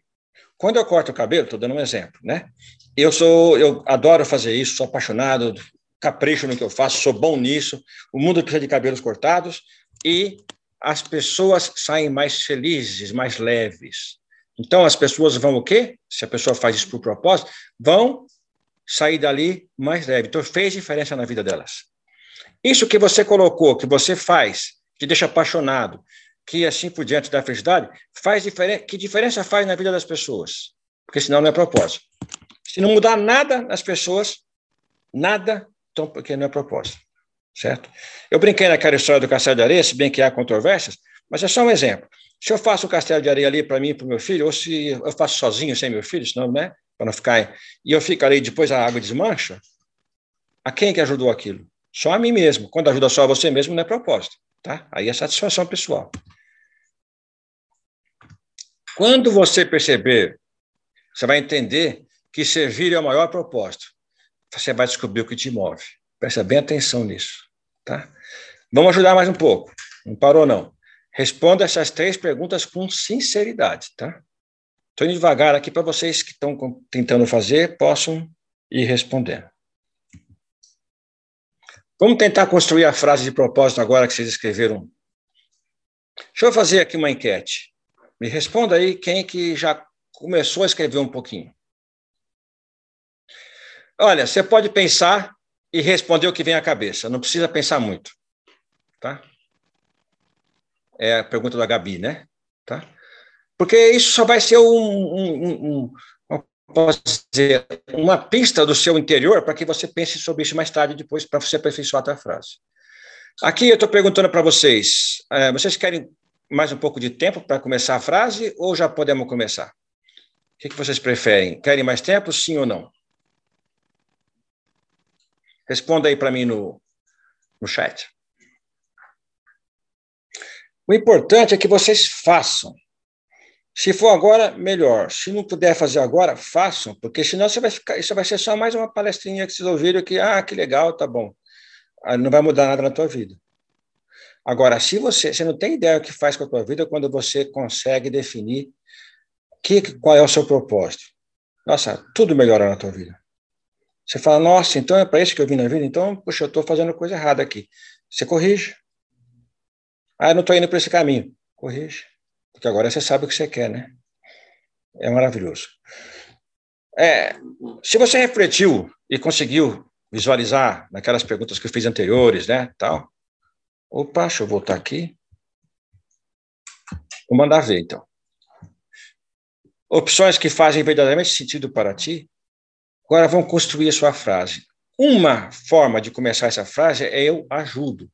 Quando eu corto o cabelo, estou dando um exemplo, né? Eu sou, eu adoro fazer isso, sou apaixonado, capricho no que eu faço, sou bom nisso. O mundo precisa de cabelos cortados e as pessoas saem mais felizes, mais leves. Então, as pessoas vão o quê? Se a pessoa faz isso por propósito, vão sair dali mais leve. Então, fez diferença na vida delas. Isso que você colocou, que você faz, que deixa apaixonado, que assim por diante da felicidade, faz diferença. Que diferença faz na vida das pessoas? Porque senão não é propósito. Se não mudar nada nas pessoas, nada, então porque não é propósito. Certo? Eu brinquei naquela história do castelo de areia, se bem que há controvérsias, mas é só um exemplo. Se eu faço o castelo de areia ali para mim e para o meu filho, ou se eu faço sozinho sem meu filho, senão, né? Para não ficar. E eu fico ali depois a água desmancha, a quem que ajudou aquilo? Só a mim mesmo. Quando ajuda só a você mesmo, não é propósito. Tá? Aí é satisfação pessoal. Quando você perceber, você vai entender que servir é o maior propósito. Você vai descobrir o que te move. Presta bem atenção nisso. Tá? Vamos ajudar mais um pouco. Não parou, não. Responda essas três perguntas com sinceridade, tá? Estou indo devagar aqui para vocês que estão tentando fazer possam ir respondendo. Vamos tentar construir a frase de propósito agora que vocês escreveram. Deixa eu fazer aqui uma enquete. Me responda aí quem que já começou a escrever um pouquinho. Olha, você pode pensar e responder o que vem à cabeça. Não precisa pensar muito, tá? É a pergunta da Gabi, né? Tá? Porque isso só vai ser um, um, um, um dizer, uma pista do seu interior para que você pense sobre isso mais tarde, depois, para você aperfeiçoar a frase. Aqui eu estou perguntando para vocês: é, vocês querem mais um pouco de tempo para começar a frase ou já podemos começar? O que, que vocês preferem? Querem mais tempo, sim ou não? Responda aí para mim no, no chat. O importante é que vocês façam. Se for agora, melhor. Se não puder fazer agora, façam, porque senão você vai ficar, isso vai ser só mais uma palestrinha que vocês ouviram que, ah, que legal, tá bom. Ah, não vai mudar nada na tua vida. Agora, se você, você não tem ideia do que faz com a tua vida quando você consegue definir que, qual é o seu propósito. Nossa, tudo melhora na tua vida. Você fala, nossa, então é para isso que eu vim na vida? Então, puxa, eu estou fazendo coisa errada aqui. Você corrige. Ah, eu não estou indo para esse caminho. Corrige. Porque agora você sabe o que você quer, né? É maravilhoso. É, se você refletiu e conseguiu visualizar naquelas perguntas que eu fiz anteriores, né, tal. Opa, deixa eu voltar aqui. Vou mandar ver, então. Opções que fazem verdadeiramente sentido para ti. Agora vamos construir a sua frase. Uma forma de começar essa frase é eu ajudo.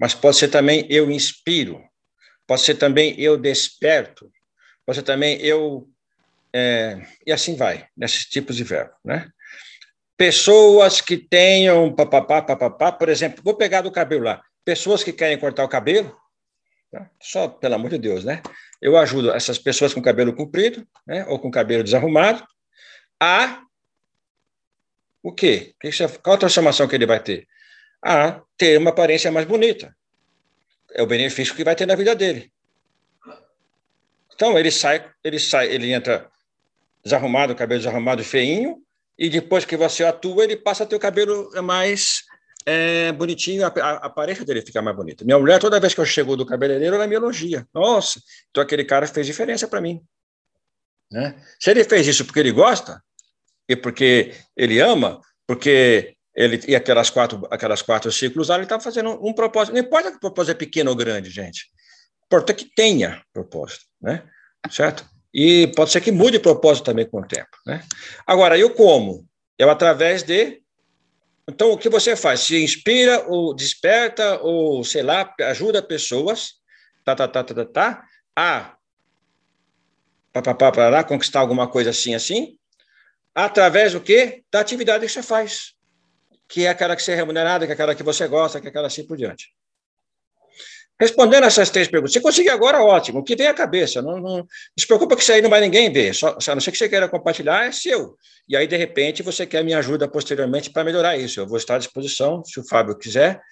Mas pode ser também eu inspiro, pode ser também eu desperto, pode ser também eu. É, e assim vai, nesses tipos de verbo. Né? Pessoas que tenham papapá, papapá, por exemplo, vou pegar do cabelo lá. Pessoas que querem cortar o cabelo, tá? só pelo amor de Deus, né? Eu ajudo essas pessoas com cabelo comprido, né, ou com cabelo desarrumado, a o quê? Qual a transformação que ele vai ter? a ter uma aparência mais bonita. É o benefício que vai ter na vida dele. Então ele sai, ele sai, ele entra desarrumado, cabelo desarrumado, feinho, e depois que você atua, ele passa a ter o cabelo mais é, bonitinho, a, a aparência dele fica mais bonita. Minha mulher, toda vez que eu chego do cabeleireiro, ela me elogia. Nossa, então aquele cara fez diferença para mim. Né? Se ele fez isso porque ele gosta, e porque ele ama, porque ele e aquelas quatro, aquelas quatro ciclos lá, ele está fazendo um, propósito. Não importa que o propósito é pequeno ou grande, gente. Importa que tenha propósito, né? Certo? E pode ser que mude o propósito também com o tempo, né? Agora, eu como? É através de. Então, o que você faz? Se inspira ou desperta ou, sei lá, ajuda pessoas, tá, tá, tá, tá, tá, tá a para conquistar alguma coisa assim, assim, através do quê? Da atividade que você faz que é aquela que você é remunerada, que é aquela que você gosta, que é aquela assim por diante. Respondendo essas três perguntas, se conseguir agora, ótimo. O que vem à cabeça, não, não, não se preocupa que isso aí não vai ninguém ver. Só, a não ser que você queira compartilhar, é seu. E aí, de repente, você quer minha ajuda posteriormente para melhorar isso. Eu vou estar à disposição, se o Fábio quiser,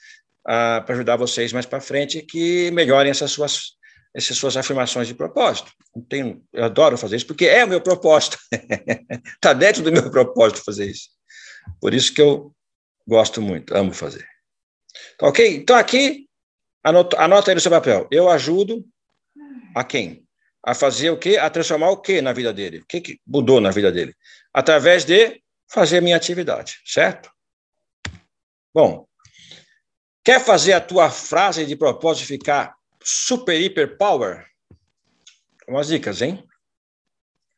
ah, para ajudar vocês mais para frente, que melhorem essas suas, essas suas afirmações de propósito. Tenho, eu adoro fazer isso, porque é o meu propósito. Está dentro do meu propósito fazer isso. Por isso que eu Gosto muito, amo fazer. Tá ok? Então, aqui, anota, anota aí no seu papel. Eu ajudo a quem? a fazer o quê? A transformar o quê na vida dele? O que, que mudou na vida dele? Através de fazer minha atividade, certo? Bom, quer fazer a tua frase de propósito ficar super, hiper power? Umas dicas, hein?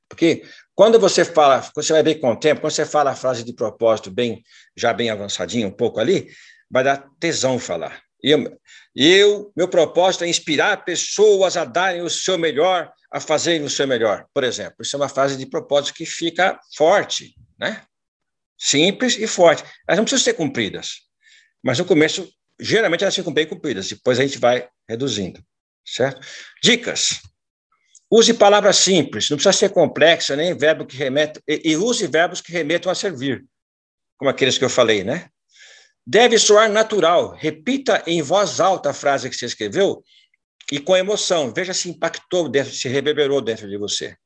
Porque quando você fala, você vai ver com o tempo, quando você fala a frase de propósito bem, já bem avançadinho, um pouco ali, vai dar tesão falar. Eu, eu, meu propósito é inspirar pessoas a darem o seu melhor, a fazerem o seu melhor. Por exemplo, isso é uma frase de propósito que fica forte, né? Simples e forte. Elas não precisam ser cumpridas, mas no começo, geralmente elas ficam bem cumpridas, depois a gente vai reduzindo, certo? Dicas. Use palavras simples, não precisa ser complexa, nem verbo que remete, e, e use verbos que remetam a servir, como aqueles que eu falei, né? Deve soar natural. Repita em voz alta a frase que você escreveu e com emoção. Veja se impactou dentro, se reverberou dentro de você.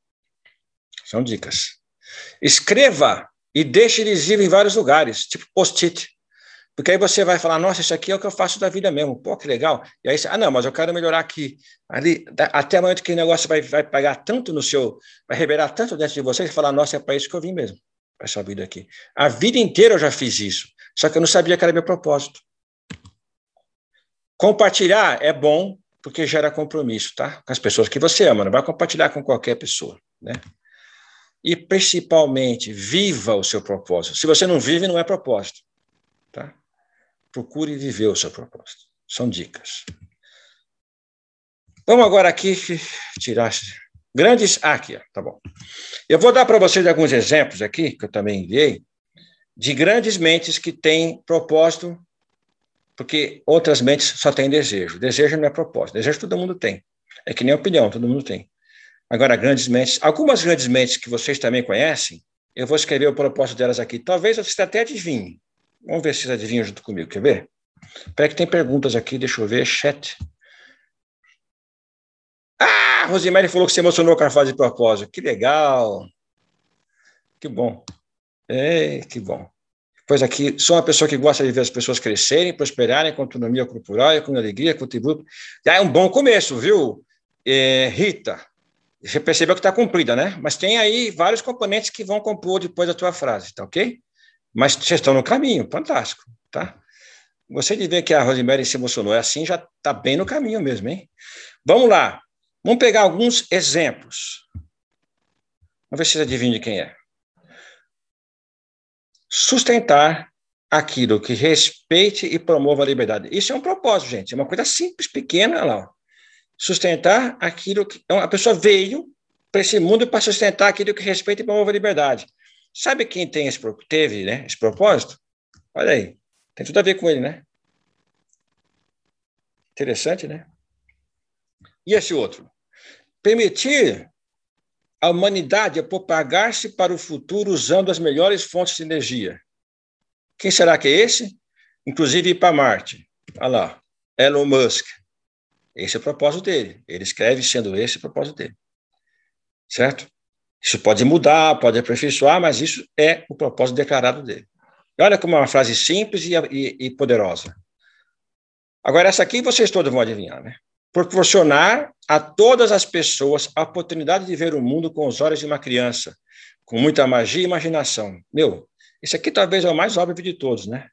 São dicas. Escreva e deixe visível em vários lugares, tipo post-it. Porque aí você vai falar, nossa, isso aqui é o que eu faço da vida mesmo. Pô, que legal. E aí você, ah, não, mas eu quero melhorar aqui. Ali, até a momento que o negócio vai, vai pegar tanto no seu, vai revelar tanto dentro de você, você falar, nossa, é para isso que eu vim mesmo, para essa vida aqui. A vida inteira eu já fiz isso. Só que eu não sabia que era meu propósito. Compartilhar é bom porque gera compromisso, tá? Com as pessoas que você ama, não vai compartilhar com qualquer pessoa, né? E principalmente, viva o seu propósito. Se você não vive, não é propósito? Procure viver o seu propósito. São dicas. Vamos agora aqui tirar grandes. Ah, aqui, tá bom. Eu vou dar para vocês alguns exemplos aqui, que eu também enviei, de grandes mentes que têm propósito, porque outras mentes só têm desejo. Desejo não é propósito. Desejo todo mundo tem. É que nem opinião, todo mundo tem. Agora, grandes mentes, algumas grandes mentes que vocês também conhecem, eu vou escrever o propósito delas aqui. Talvez você até adivinhe. Vamos ver se vocês adivinham junto comigo. Quer ver? Espera que tem perguntas aqui, deixa eu ver. Chat. Ah, Rosemary falou que se emocionou com a fase de propósito. Que legal. Que bom. É, que bom. Pois aqui, sou uma pessoa que gosta de ver as pessoas crescerem, prosperarem com autonomia corporal e com alegria, contribuir. Já é um bom começo, viu, é, Rita? Você percebeu que está cumprida, né? Mas tem aí vários componentes que vão compor depois da tua frase, tá ok? Mas vocês estão no caminho, fantástico, tá? Gostei de ver que a Rosemary se emocionou. É assim, já está bem no caminho mesmo, hein? Vamos lá. Vamos pegar alguns exemplos. Vamos ver se vocês adivinham quem é sustentar aquilo que respeite e promova a liberdade. Isso é um propósito, gente. É uma coisa simples, pequena, lá. Sustentar aquilo que. Então, a pessoa veio para esse mundo para sustentar aquilo que respeita e promove a liberdade. Sabe quem tem esse, teve né, esse propósito? Olha aí. Tem tudo a ver com ele, né? Interessante, né? E esse outro? Permitir a humanidade a propagar-se para o futuro usando as melhores fontes de energia. Quem será que é esse? Inclusive ir para Marte. Olha lá, Elon Musk. Esse é o propósito dele. Ele escreve sendo esse o propósito dele. Certo? Isso pode mudar, pode aperfeiçoar, mas isso é o propósito declarado dele. E olha como é uma frase simples e, e, e poderosa. Agora, essa aqui vocês todos vão adivinhar, né? proporcionar a todas as pessoas a oportunidade de ver o mundo com os olhos de uma criança, com muita magia e imaginação. Meu, esse aqui talvez é o mais óbvio de todos, né?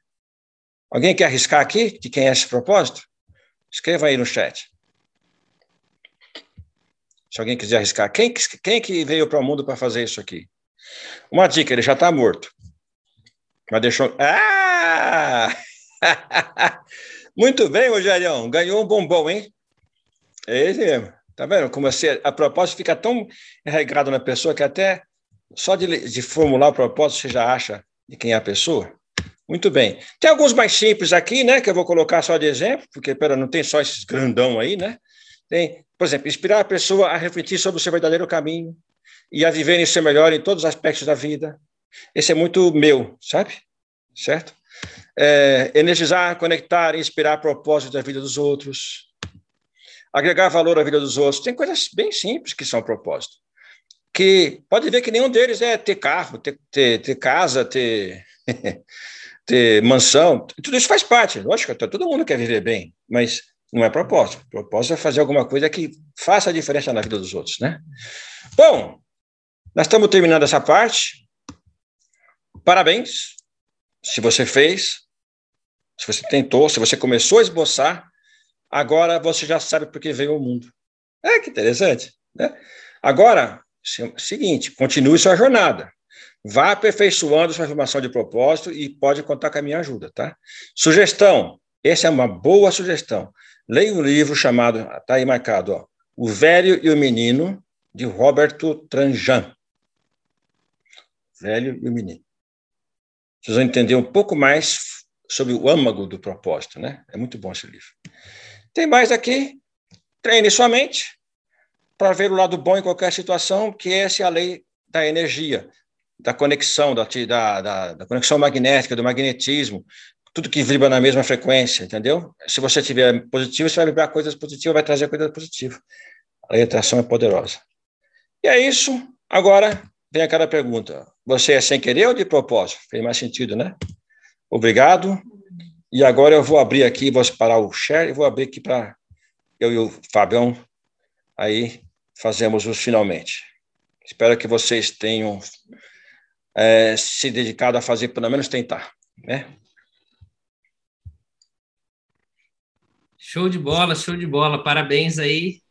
Alguém quer arriscar aqui de quem é esse propósito? Escreva aí no chat. Se alguém quiser arriscar, quem, quem que veio para o mundo para fazer isso aqui? Uma dica, ele já está morto. Mas deixou. Ah! Muito bem, Rogerião. Ganhou um bombom, hein? É ele mesmo. Tá vendo? Como a propósito fica tão enraigado na pessoa que até só de, de formular o propósito você já acha de quem é a pessoa. Muito bem. Tem alguns mais simples aqui, né? Que eu vou colocar só de exemplo, porque pera, não tem só esses grandão aí, né? Tem, por exemplo, inspirar a pessoa a refletir sobre o seu verdadeiro caminho e a viver em seu melhor em todos os aspectos da vida. Esse é muito meu, sabe? Certo? É, energizar, conectar, inspirar propósito da vida dos outros agregar valor à vida dos outros. Tem coisas bem simples que são propósito. Que pode ver que nenhum deles é ter carro, ter, ter, ter casa, ter, ter mansão. Tudo isso faz parte. Lógico, todo mundo quer viver bem, mas Não é propósito. Propósito é fazer alguma coisa que faça a diferença na vida dos outros, né? Bom, nós estamos terminando essa parte. Parabéns, se você fez, se você tentou, se você começou a esboçar, agora você já sabe por que veio ao mundo. É que interessante, né? Agora, seguinte, continue sua jornada. Vá aperfeiçoando sua formação de propósito e pode contar com a minha ajuda, tá? Sugestão, essa é uma boa sugestão. Leia um livro chamado, está aí marcado, ó, O Velho e o Menino, de Roberto Tranjan. Velho e o Menino. Vocês vão entender um pouco mais sobre o âmago do propósito, né? É muito bom esse livro. Tem mais aqui. Treine sua mente para ver o lado bom em qualquer situação, que essa é a lei da energia, da conexão, da, da, da conexão magnética, do magnetismo, tudo que vibra na mesma frequência, entendeu? Se você tiver positivo, você vai vibrar coisas positivas, vai trazer coisas positivas. A lei atração é poderosa. E é isso. Agora vem aquela pergunta: você é sem querer ou de propósito? Fez mais sentido, né? Obrigado. E agora eu vou abrir aqui, vou separar o share e vou abrir aqui para eu e o Fabião aí fazemos os finalmente. Espero que vocês tenham é, se dedicado a fazer, pelo menos tentar, né? Show de bola, show de bola. Parabéns aí.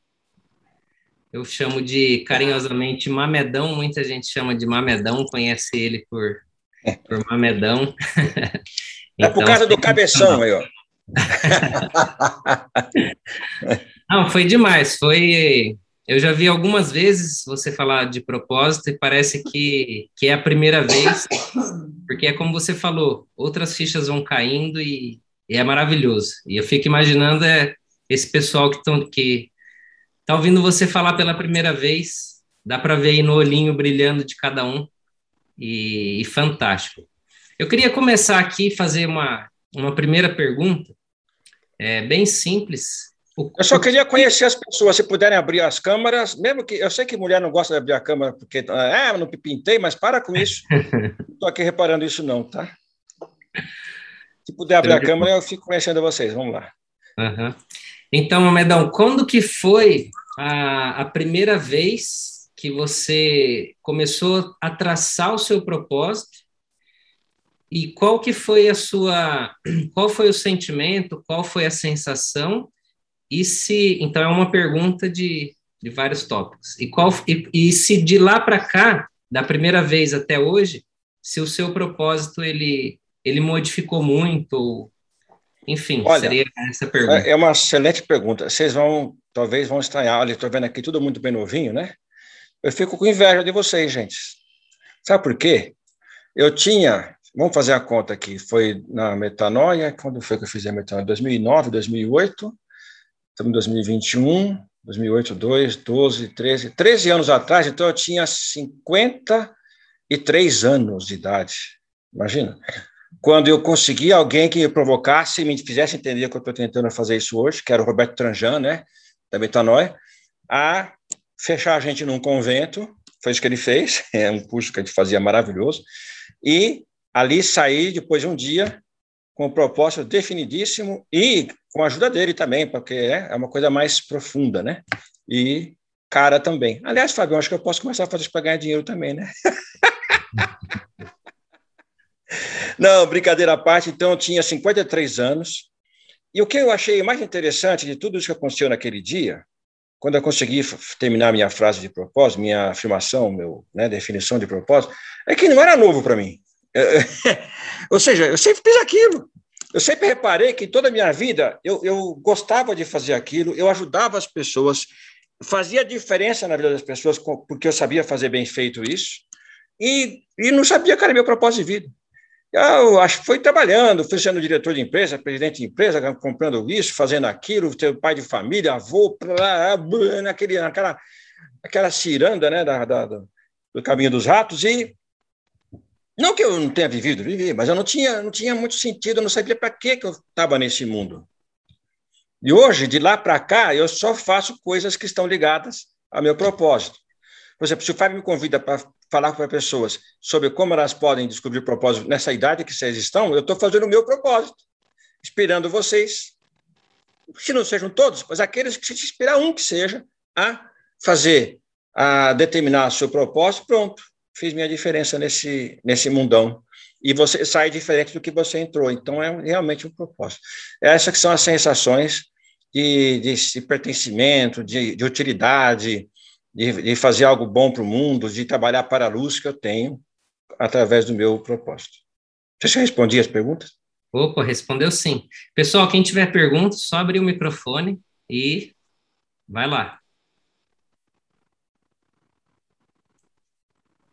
Eu chamo de carinhosamente Mamedão, muita gente chama de Mamedão, conhece ele por, por Mamedão. É por causa do cabeção aí, ó. Não, foi demais. Foi. Eu já vi algumas vezes você falar de propósito e parece que, que é a primeira vez, porque é como você falou, outras fichas vão caindo e e é maravilhoso. E eu fico imaginando é, esse pessoal que estão que tá ouvindo você falar pela primeira vez, dá para ver aí no olhinho brilhando de cada um, e, e fantástico. Eu queria começar aqui fazer uma, uma primeira pergunta, é, bem simples. O, eu só queria conhecer as pessoas, se puderem abrir as câmeras, mesmo que eu sei que mulher não gosta de abrir a câmera porque ah, não pintei, mas para com isso. não estou aqui reparando isso não, tá? Se puder abrir a câmera, eu fico conhecendo vocês. Vamos lá. Uhum. Então, Medão, quando que foi a, a primeira vez que você começou a traçar o seu propósito e qual que foi a sua, qual foi o sentimento, qual foi a sensação e se, então é uma pergunta de, de vários tópicos. E qual e, e se de lá para cá, da primeira vez até hoje, se o seu propósito ele ele modificou muito? Enfim, Olha, seria essa pergunta. É uma excelente pergunta. Vocês vão, talvez vão estranhar. Olha, estou vendo aqui tudo muito bem novinho, né? Eu fico com inveja de vocês, gente. Sabe por quê? Eu tinha, vamos fazer a conta aqui, foi na metanoia, quando foi que eu fiz a metanoia? 2009, 2008, estamos em 2021, 2008, 2, 12, 13, 13 anos atrás, então eu tinha 53 anos de idade. Imagina quando eu consegui alguém que me provocasse e me fizesse entender que eu estou tentando fazer isso hoje, que era o Roberto Tranjan, né, da Metanoia, a fechar a gente num convento, foi isso que ele fez, é um curso que a gente fazia maravilhoso, e ali saí depois de um dia com um propósito definidíssimo e com a ajuda dele também, porque é, é uma coisa mais profunda, né, e cara também. Aliás, Fábio, acho que eu posso começar a fazer isso para ganhar dinheiro também, né? Não, brincadeira à parte, então eu tinha 53 anos. E o que eu achei mais interessante de tudo isso que aconteceu naquele dia, quando eu consegui terminar minha frase de propósito, minha afirmação, meu né, definição de propósito, é que não era novo para mim. Ou seja, eu sempre fiz aquilo. Eu sempre reparei que toda a minha vida eu, eu gostava de fazer aquilo, eu ajudava as pessoas, fazia diferença na vida das pessoas porque eu sabia fazer bem feito isso e, e não sabia qual era meu propósito de vida. Eu acho que foi trabalhando, fui sendo diretor de empresa, presidente de empresa, comprando isso, fazendo aquilo, ter pai de família, avô, naquele, naquela, aquela ciranda né, da, da, do caminho dos ratos, e não que eu não tenha vivido, vivi, mas eu não tinha, não tinha muito sentido, eu não sabia para que eu estava nesse mundo. E hoje, de lá para cá, eu só faço coisas que estão ligadas ao meu propósito. Por exemplo, se o Fábio me convida para falar para pessoas sobre como elas podem descobrir propósito nessa idade que vocês estão, eu estou fazendo o meu propósito, esperando vocês que não sejam todos, mas aqueles que se inspirar um que seja a fazer, a determinar seu propósito, pronto, fiz minha diferença nesse, nesse mundão. E você sai diferente do que você entrou. Então, é realmente um propósito. Essas que são as sensações de, de, de pertencimento, de, de utilidade, de, de, fazer algo bom para o mundo, de trabalhar para a luz que eu tenho através do meu propósito. Você já respondi as perguntas? Opa, respondeu sim. Pessoal, quem tiver perguntas, só abrir o microfone e vai lá.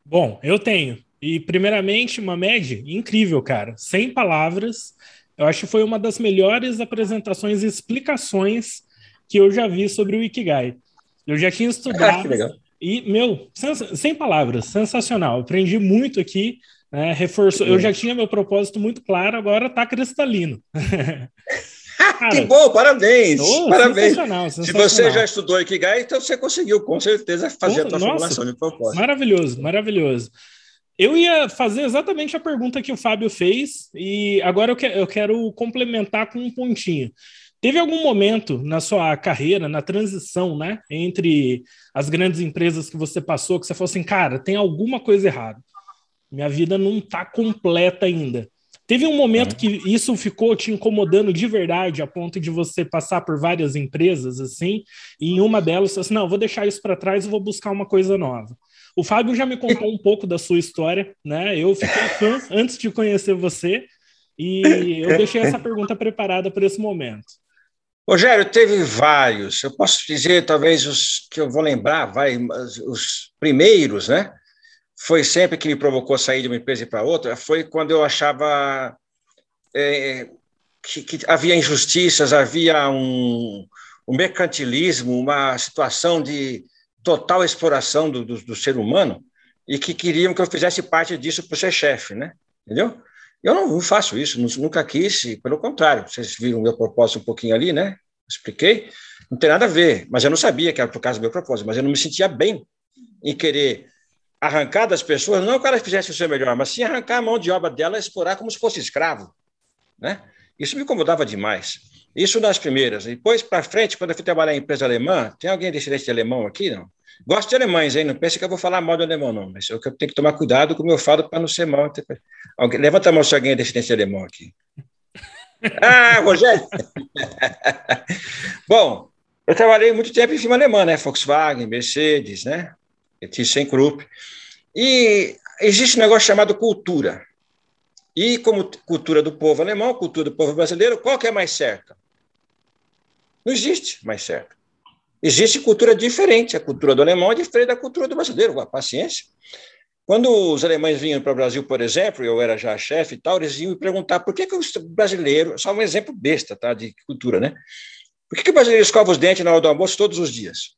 Bom, eu tenho. E, primeiramente, uma média incrível, cara. Sem palavras. Eu acho que foi uma das melhores apresentações e explicações que eu já vi sobre o Ikigai. Eu já tinha estudado. e, meu, sem palavras, sensacional. Aprendi muito aqui. Né, reforçou. Eu já tinha meu propósito muito claro, agora tá cristalino. Cara, que bom, parabéns! Oh, parabéns. Sensacional, sensacional. Se você já estudou Ikigai, então você conseguiu com certeza fazer oh, a sua formulação de propósito. Maravilhoso, maravilhoso. Eu ia fazer exatamente a pergunta que o Fábio fez, e agora eu, que, eu quero complementar com um pontinho. Teve algum momento na sua carreira, na transição, né, entre as grandes empresas que você passou, que você falou assim, cara, tem alguma coisa errada. Minha vida não está completa ainda. Teve um momento é. que isso ficou te incomodando de verdade, a ponto de você passar por várias empresas, assim, e em uma delas você assim, não, vou deixar isso para trás e vou buscar uma coisa nova. O Fábio já me contou um pouco da sua história, né? Eu fiquei fã antes de conhecer você e eu deixei essa pergunta preparada para esse momento. Rogério, teve vários. Eu posso dizer, talvez, os que eu vou lembrar, vai, os primeiros, né? Foi sempre que me provocou sair de uma empresa para outra, foi quando eu achava é, que, que, havia injustiças, havia um, um mercantilismo, uma situação de total exploração do, do, do, ser humano e que queriam que eu fizesse parte disso para ser chefe, né? Entendeu? Eu não, faço isso, nunca quis, pelo contrário, vocês viram meu propósito um pouquinho ali, né? Expliquei, não tem nada a ver, mas eu não sabia que era por causa do meu propósito, mas eu não me sentia bem em querer arrancar das pessoas, não que elas fizessem o seu melhor, mas sim arrancar a mão de obra dela e explorar como se fosse escravo, né? Isso me incomodava demais. Isso nas primeiras. Depois, para frente, quando eu fui trabalhar em empresa alemã, tem alguém descendente de alemão aqui, não? Gosto de alemães, hein? Não pense que eu vou falar mal do alemão, não. Mas eu tenho que tomar cuidado com o meu falo para não ser mal. Alguém, levanta a mão se alguém é descendente de alemão aqui. Ah, Rogério! Bom, eu trabalhei muito tempo em firma alemã, né? Volkswagen, Mercedes, né? ThyssenKrupp. E existe um negócio chamado cultura. E como cultura do povo alemão, cultura do povo brasileiro, qual que é mais certa? Não existe mais certo. Existe cultura diferente. A cultura do alemão é diferente da cultura do brasileiro. A paciência. Quando os alemães vinham para o Brasil, por exemplo, eu era já chefe e tal, eles iam me perguntar por que, que o brasileiro, só um exemplo besta tá, de cultura, né? Por que, que o brasileiro escova os dentes na hora do almoço todos os dias?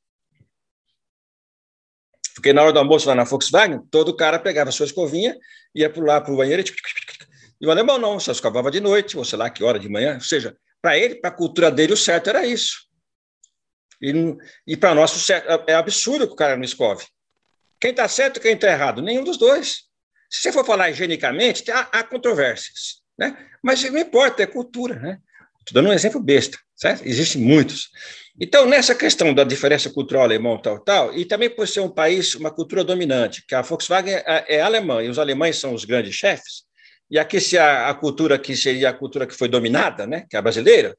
Porque na hora do almoço lá na Volkswagen, todo cara pegava sua escovinha, ia para lá para o banheiro e, e o alemão não, só escovava de noite, ou sei lá que hora de manhã. Ou seja, para ele, para a cultura dele, o certo era isso. E, e para nós, o certo, é absurdo que o cara não escove. Quem está certo e quem está errado? Nenhum dos dois. Se você for falar higienicamente, há, há controvérsias. Né? Mas não importa, é cultura. Né? Estou dando um exemplo besta, certo? Existem muitos. Então, nessa questão da diferença cultural alemão, tal, tal, e também por ser um país, uma cultura dominante, que a Volkswagen é, é alemã e os alemães são os grandes chefes, e aqui se a, a, cultura que seria a cultura que foi dominada, né, que é a brasileira,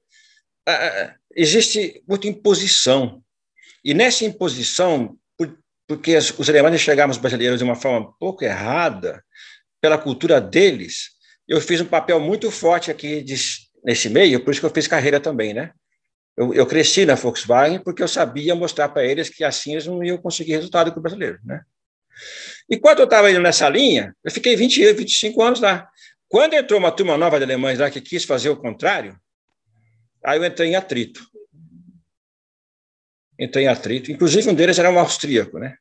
existe muita imposição. E nessa imposição, por, porque as, os alemães enxergavam os brasileiros de uma forma um pouco errada, pela cultura deles, eu fiz um papel muito forte aqui de, nesse meio, por isso que eu fiz carreira também, né? Eu, eu cresci na Volkswagen porque eu sabia mostrar para eles que assim eles não iam conseguir resultado com o brasileiro, né? E eu estava indo nessa linha, eu fiquei 20, 25 anos lá. Quando entrou uma turma nova de alemães lá que quis fazer o contrário, aí eu entrei em atrito. Entrei em atrito. Inclusive, um deles era um austríaco, né?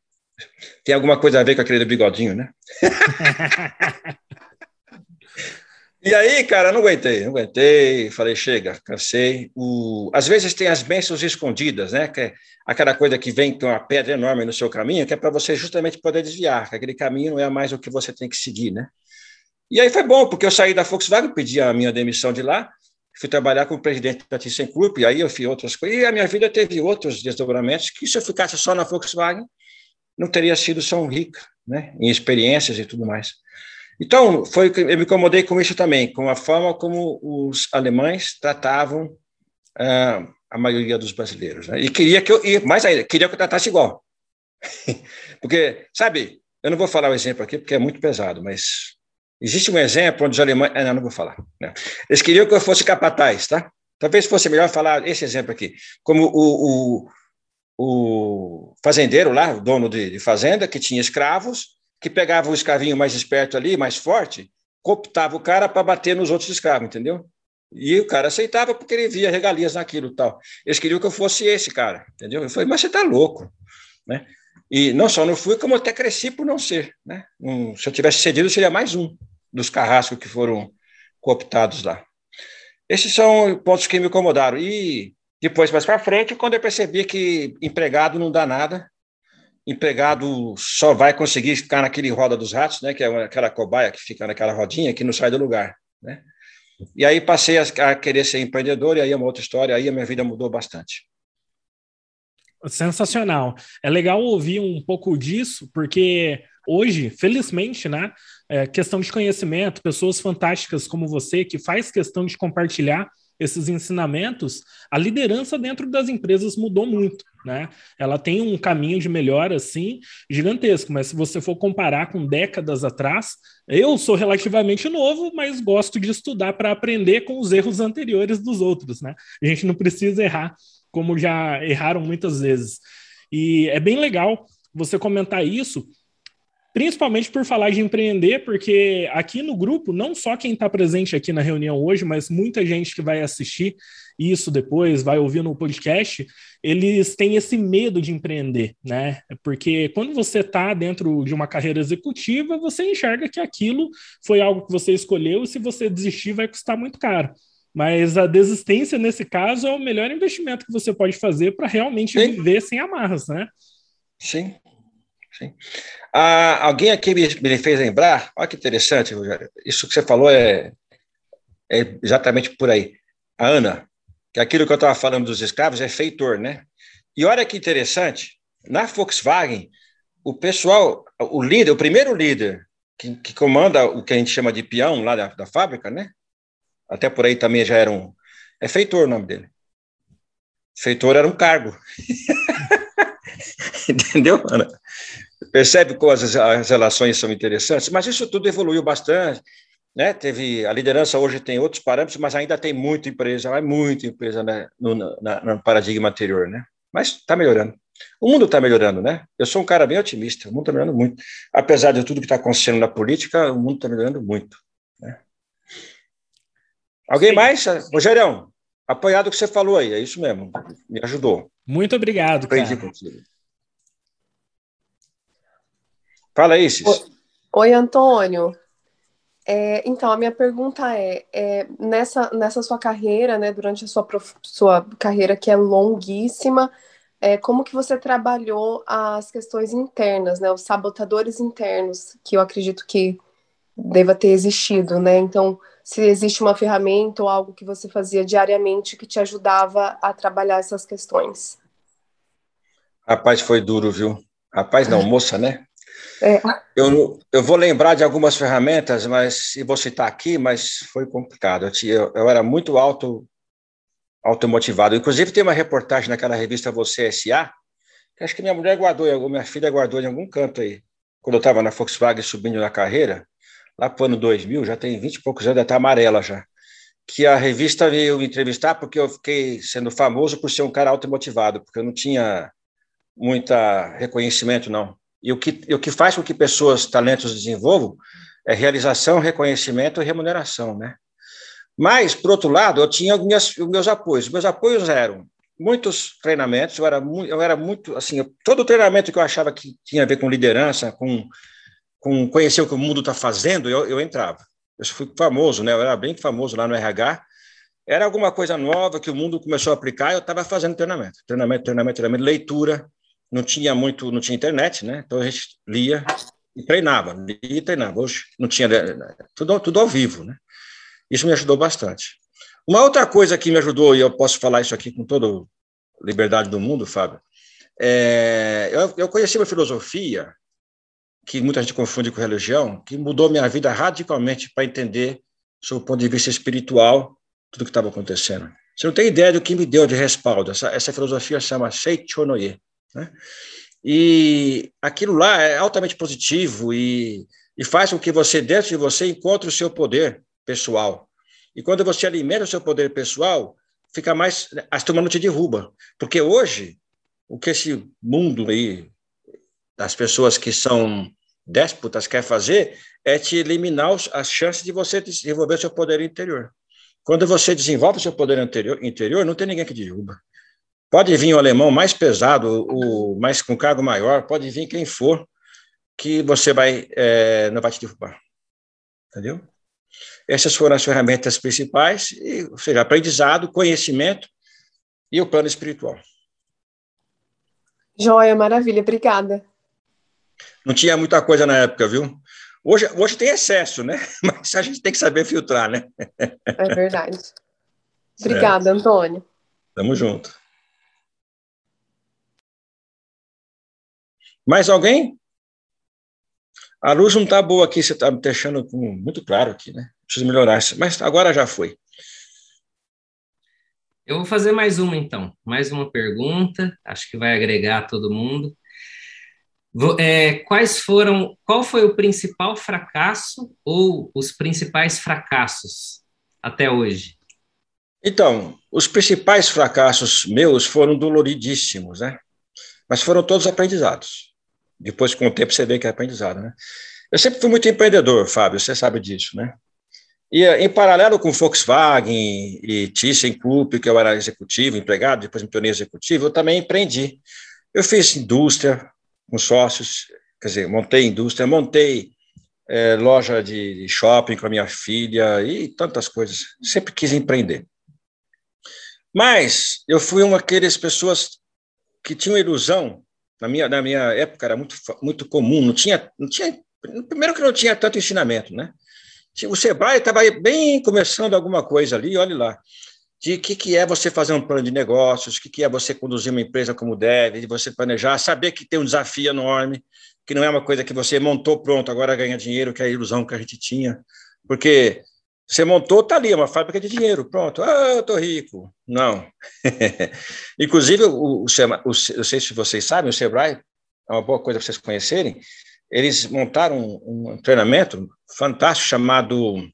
Tem alguma coisa a ver com aquele do bigodinho, né? E aí, cara, não aguentei, não aguentei, falei, chega, cansei. O... Às vezes tem as bênçãos escondidas, né? Que é aquela coisa que vem com uma pedra enorme no seu caminho, que é para você justamente poder desviar, que aquele caminho não é mais o que você tem que seguir, né? E aí foi bom, porque eu saí da Volkswagen, pedi a minha demissão de lá, fui trabalhar como presidente da ThyssenKrupp, e aí eu fiz outras coisas, e a minha vida teve outros desdobramentos, que se eu ficasse só na Volkswagen, não teria sido tão rica, né, em experiências e tudo mais. Então, foi, eu me incomodei com isso também, com a forma como os alemães tratavam ah, a maioria dos brasileiros. Né? E queria que eu, e mais ainda, queria que eu tratasse igual. porque, sabe, eu não vou falar o exemplo aqui porque é muito pesado, mas existe um exemplo onde os alemães. Ah, não, não vou falar. Não. Eles queriam que eu fosse capataz, tá? Talvez fosse melhor falar esse exemplo aqui. Como o, o, o fazendeiro lá, o dono de, de fazenda, que tinha escravos, que pegava o escravinho mais esperto ali, mais forte, cooptava o cara para bater nos outros escravos, entendeu? E o cara aceitava porque ele via regalias naquilo tal. Eles queriam que eu fosse esse cara, entendeu? Eu falei, mas você está louco, né? E não só não fui, como até cresci por não ser, né? Um, se eu tivesse cedido, seria mais um dos carrascos que foram cooptados lá. Esses são pontos que me incomodaram. E depois, mais para frente, quando eu percebi que empregado não dá nada, empregado só vai conseguir ficar naquele roda dos ratos, né, que é aquela cobaia que fica naquela rodinha que não sai do lugar, né? E aí passei a, querer ser empreendedor e aí é uma outra história, aí a minha vida mudou bastante. Sensacional. É legal ouvir um pouco disso, porque hoje, felizmente, né, é questão de conhecimento, pessoas fantásticas como você que faz questão de compartilhar esses ensinamentos, a liderança dentro das empresas mudou muito, né? Ela tem um caminho de melhora assim gigantesco, mas se você for comparar com décadas atrás, eu sou relativamente novo, mas gosto de estudar para aprender com os erros anteriores dos outros, né? A gente não precisa errar como já erraram muitas vezes. E é bem legal você comentar isso, principalmente por falar de empreender, porque aqui no grupo, não só quem está presente aqui na reunião hoje, mas muita gente que vai assistir isso depois, vai ouvir no podcast, eles têm esse medo de empreender, né? Porque quando você está dentro de uma carreira executiva, você enxerga que aquilo foi algo que você escolheu e se você desistir vai custar muito caro. Mas a desistência, nesse caso, é o melhor investimento que você pode fazer para realmente Sim. viver sem amarras, né? Sim, Sim. Ah, alguém aqui me, me, fez lembrar, olha que interessante, Rogério, isso que você falou é, é exatamente por aí. A Ana, que aquilo que eu estava falando dos escravos é feitor, né? E olha que interessante, na Volkswagen, o pessoal, o líder, o primeiro líder que, que comanda o que a gente chama de peão lá da, da fábrica, né? Até por aí também já era um. É feitor o nome dele. Feitor era um cargo. Entendeu, Ana? Percebe como as, as relações são interessantes? Mas isso tudo evoluiu bastante. Né? Teve a liderança hoje tem outros parâmetros, mas ainda tem muita empresa, vai muita empresa né? no, na, no paradigma anterior, né? Mas está melhorando. O mundo está melhorando, né? Eu sou um cara bem otimista. O mundo está melhorando muito, apesar de tudo que está acontecendo na política, o mundo está melhorando muito. Né? Alguém Sim. mais, Rogério? Apoiado o que você falou aí, é isso mesmo. Me ajudou. Muito obrigado. Aprendi cara. contigo. Fala aí, Cis. Oi, Antônio. É, então, a minha pergunta é, é, nessa, nessa sua carreira, né, durante a sua, prof, sua carreira que é longuíssima, é, como que você trabalhou as questões internas, né, os sabotadores internos, que eu acredito que deva ter existido, né? Então, se existe uma ferramenta ou algo que você fazia diariamente que te ajudava a trabalhar essas questões. Rapaz, foi duro, viu? Rapaz, não, moça, né? É. Eu, eu vou lembrar de algumas ferramentas, mas e vou citar aqui, mas foi complicado. Eu, tinha, eu era muito auto automotivado. Inclusive, tem uma reportagem naquela revista Você S.A., que acho que minha mulher guardou, minha filha guardou em algum canto aí, quando eu estava na Volkswagen subindo na carreira, lá para o ano 2000, já tem 20 e poucos anos, já está amarela já, que a revista veio me entrevistar porque eu fiquei sendo famoso por ser um cara automotivado, porque eu não tinha muita reconhecimento, não. E o que, o que faz com que pessoas, talentos desenvolvam é realização, reconhecimento e remuneração, né? Mas, por outro lado, eu tinha minhas, meus apoios. Meus apoios eram muitos treinamentos, eu era, eu era muito, assim, todo treinamento que eu achava que tinha a ver com liderança, com, com conhecer o que o mundo está fazendo, eu, eu entrava. Eu fui famoso, né? Eu era bem famoso lá no RH. Era alguma coisa nova que o mundo começou a aplicar, eu estava fazendo treinamento, treinamento, treinamento, treinamento, leitura, não tinha muito, não tinha internet, né? Então a gente lia e treinava, lia e treinava. Hoje não tinha tudo, tudo ao vivo, né? Isso me ajudou bastante. Uma outra coisa que me ajudou, e eu posso falar isso aqui com toda liberdade do mundo, Fábio, é, eu, eu conheci uma filosofia que muita gente confunde com religião, que mudou minha vida radicalmente para entender, sob o ponto de vista espiritual, tudo o que estava acontecendo. Você não tem ideia do que me deu de respaldo. Essa, essa filosofia chama Seichonoye. Né? E aquilo lá é altamente positivo e, e faz com que você, dentro de você, encontre o seu poder pessoal. E quando você alimenta o seu poder pessoal, fica mais. A turma não te derruba. Porque hoje, o que esse mundo aí, das pessoas que são déspotas, quer fazer, é te eliminar as chances de você desenvolver o seu poder interior. Quando você desenvolve o seu poder interior, interior não tem ninguém que derruba. Pode vir o alemão mais pesado, o mais com cargo maior, pode vir quem for, que você vai é, não vai te derrubar. Entendeu? Essas foram as ferramentas principais, e, ou seja, aprendizado, conhecimento e o plano espiritual. Joia, maravilha, obrigada. Não tinha muita coisa na época, viu? Hoje, hoje tem excesso, né? Mas a gente tem que saber filtrar, né? É verdade. Obrigada, Antônio. Tamo junto. Mais alguém? A luz não está boa aqui, você está me deixando muito claro aqui, né? Preciso melhorar mas agora já foi. Eu vou fazer mais uma, então. Mais uma pergunta, acho que vai agregar todo mundo. É, quais foram, qual foi o principal fracasso ou os principais fracassos até hoje? Então, os principais fracassos meus foram doloridíssimos, né? Mas foram todos aprendizados. Depois, com o tempo, você vê que é aprendizado, né? Eu sempre fui muito empreendedor, Fábio, você sabe disso, né? E em paralelo com Volkswagen e ThyssenKrupp, que eu era executivo, empregado, depois me tornei executivo, eu também empreendi. Eu fiz indústria com sócios, quer dizer, montei indústria, montei é, loja de shopping com a minha filha e tantas coisas. Sempre quis empreender. Mas eu fui uma daquelas pessoas que tinham ilusão na minha, na minha época era muito, muito comum, não tinha, não tinha, primeiro que não tinha tanto ensinamento, né? O Sebrae estava bem começando alguma coisa ali, olhe lá, de o que, que é você fazer um plano de negócios, o que, que é você conduzir uma empresa como deve, de você planejar, saber que tem um desafio enorme, que não é uma coisa que você montou pronto, agora ganha dinheiro, que é a ilusão que a gente tinha, porque você montou, está ali, é uma fábrica de dinheiro, pronto. Ah, eu estou rico. Não. Inclusive, o, o, o, eu sei se vocês sabem, o Sebrae, é uma boa coisa para vocês conhecerem, eles montaram um, um treinamento fantástico chamado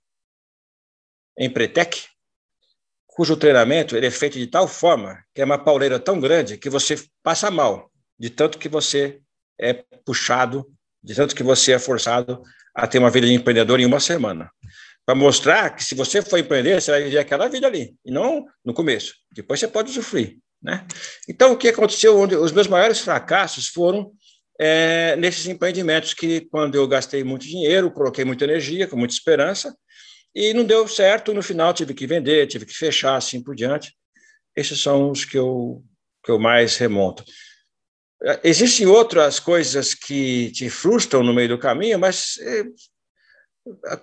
Empretec, cujo treinamento ele é feito de tal forma que é uma pauleira tão grande que você passa mal, de tanto que você é puxado, de tanto que você é forçado a ter uma vida de empreendedor em uma semana para mostrar que se você for empreender, você vai viver aquela vida ali, e não no começo. Depois você pode usufruir. Né? Então, o que aconteceu? Onde os meus maiores fracassos foram é, nesses empreendimentos que, quando eu gastei muito dinheiro, coloquei muita energia, com muita esperança, e não deu certo, no final tive que vender, tive que fechar, assim por diante. Esses são os que eu, que eu mais remonto. Existem outras coisas que te frustram no meio do caminho, mas é,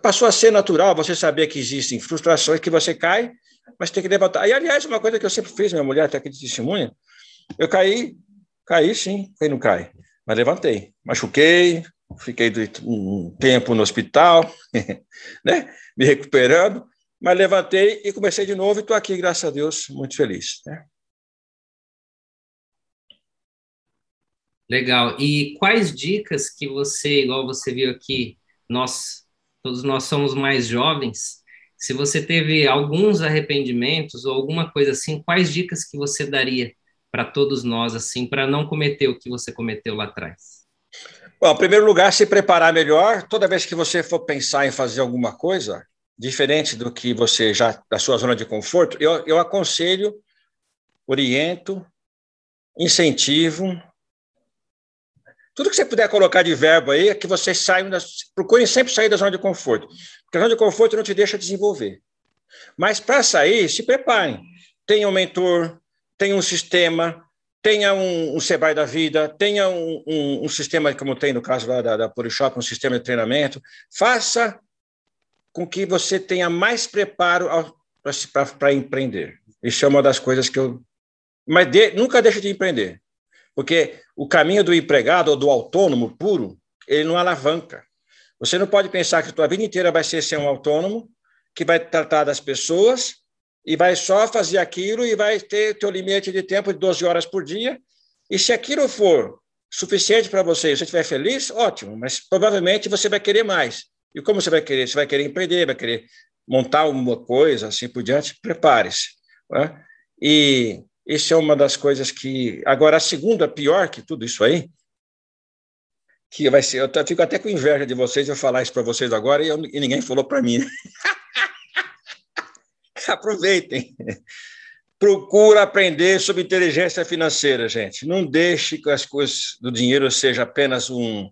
passou a ser natural você saber que existem frustrações que você cai, mas tem que levantar. E, aliás, uma coisa que eu sempre fiz, minha mulher até aqui de testemunha, eu caí, caí sim, quem não cai, mas levantei. Machuquei, fiquei um tempo no hospital, né, me recuperando, mas levantei e comecei de novo e estou aqui, graças a Deus, muito feliz. Né? Legal. E quais dicas que você, igual você viu aqui, nós todos nós somos mais jovens. Se você teve alguns arrependimentos ou alguma coisa assim, quais dicas que você daria para todos nós assim, para não cometer o que você cometeu lá atrás? Bom, em primeiro lugar, se preparar melhor. Toda vez que você for pensar em fazer alguma coisa diferente do que você já da sua zona de conforto, eu, eu aconselho, oriento, incentivo tudo que você puder colocar de verbo aí é que vocês saiam, das, procurem sempre sair da zona de conforto, porque a zona de conforto não te deixa desenvolver. Mas para sair, se preparem. Tenha um mentor, tenha um sistema, tenha um, um Sebrae da vida, tenha um, um, um, sistema, como tem no caso lá da, da Polishop, um sistema de treinamento. Faça com que você tenha mais preparo para empreender. Isso é uma das coisas que eu. Mas de, nunca deixa de empreender. Porque o caminho do empregado ou do autônomo puro, ele não alavanca. Você não pode pensar que a tua vida inteira vai ser ser um autônomo que vai tratar das pessoas e vai só fazer aquilo e vai ter teu limite de tempo de 12 horas por dia. E se aquilo for suficiente para você e você estiver feliz, ótimo, mas provavelmente você vai querer mais. E como você vai querer? Você vai querer empreender, vai querer montar uma coisa, assim por diante, prepare-se. Né? E isso é uma das coisas que. Agora, a segunda, pior que tudo isso aí, que vai ser. Eu fico até com inveja de vocês eu falar isso para vocês agora e, eu, e, ninguém falou para mim. Aproveitem. Procura aprender sobre inteligência financeira, gente. Não deixe que as coisas do dinheiro seja apenas um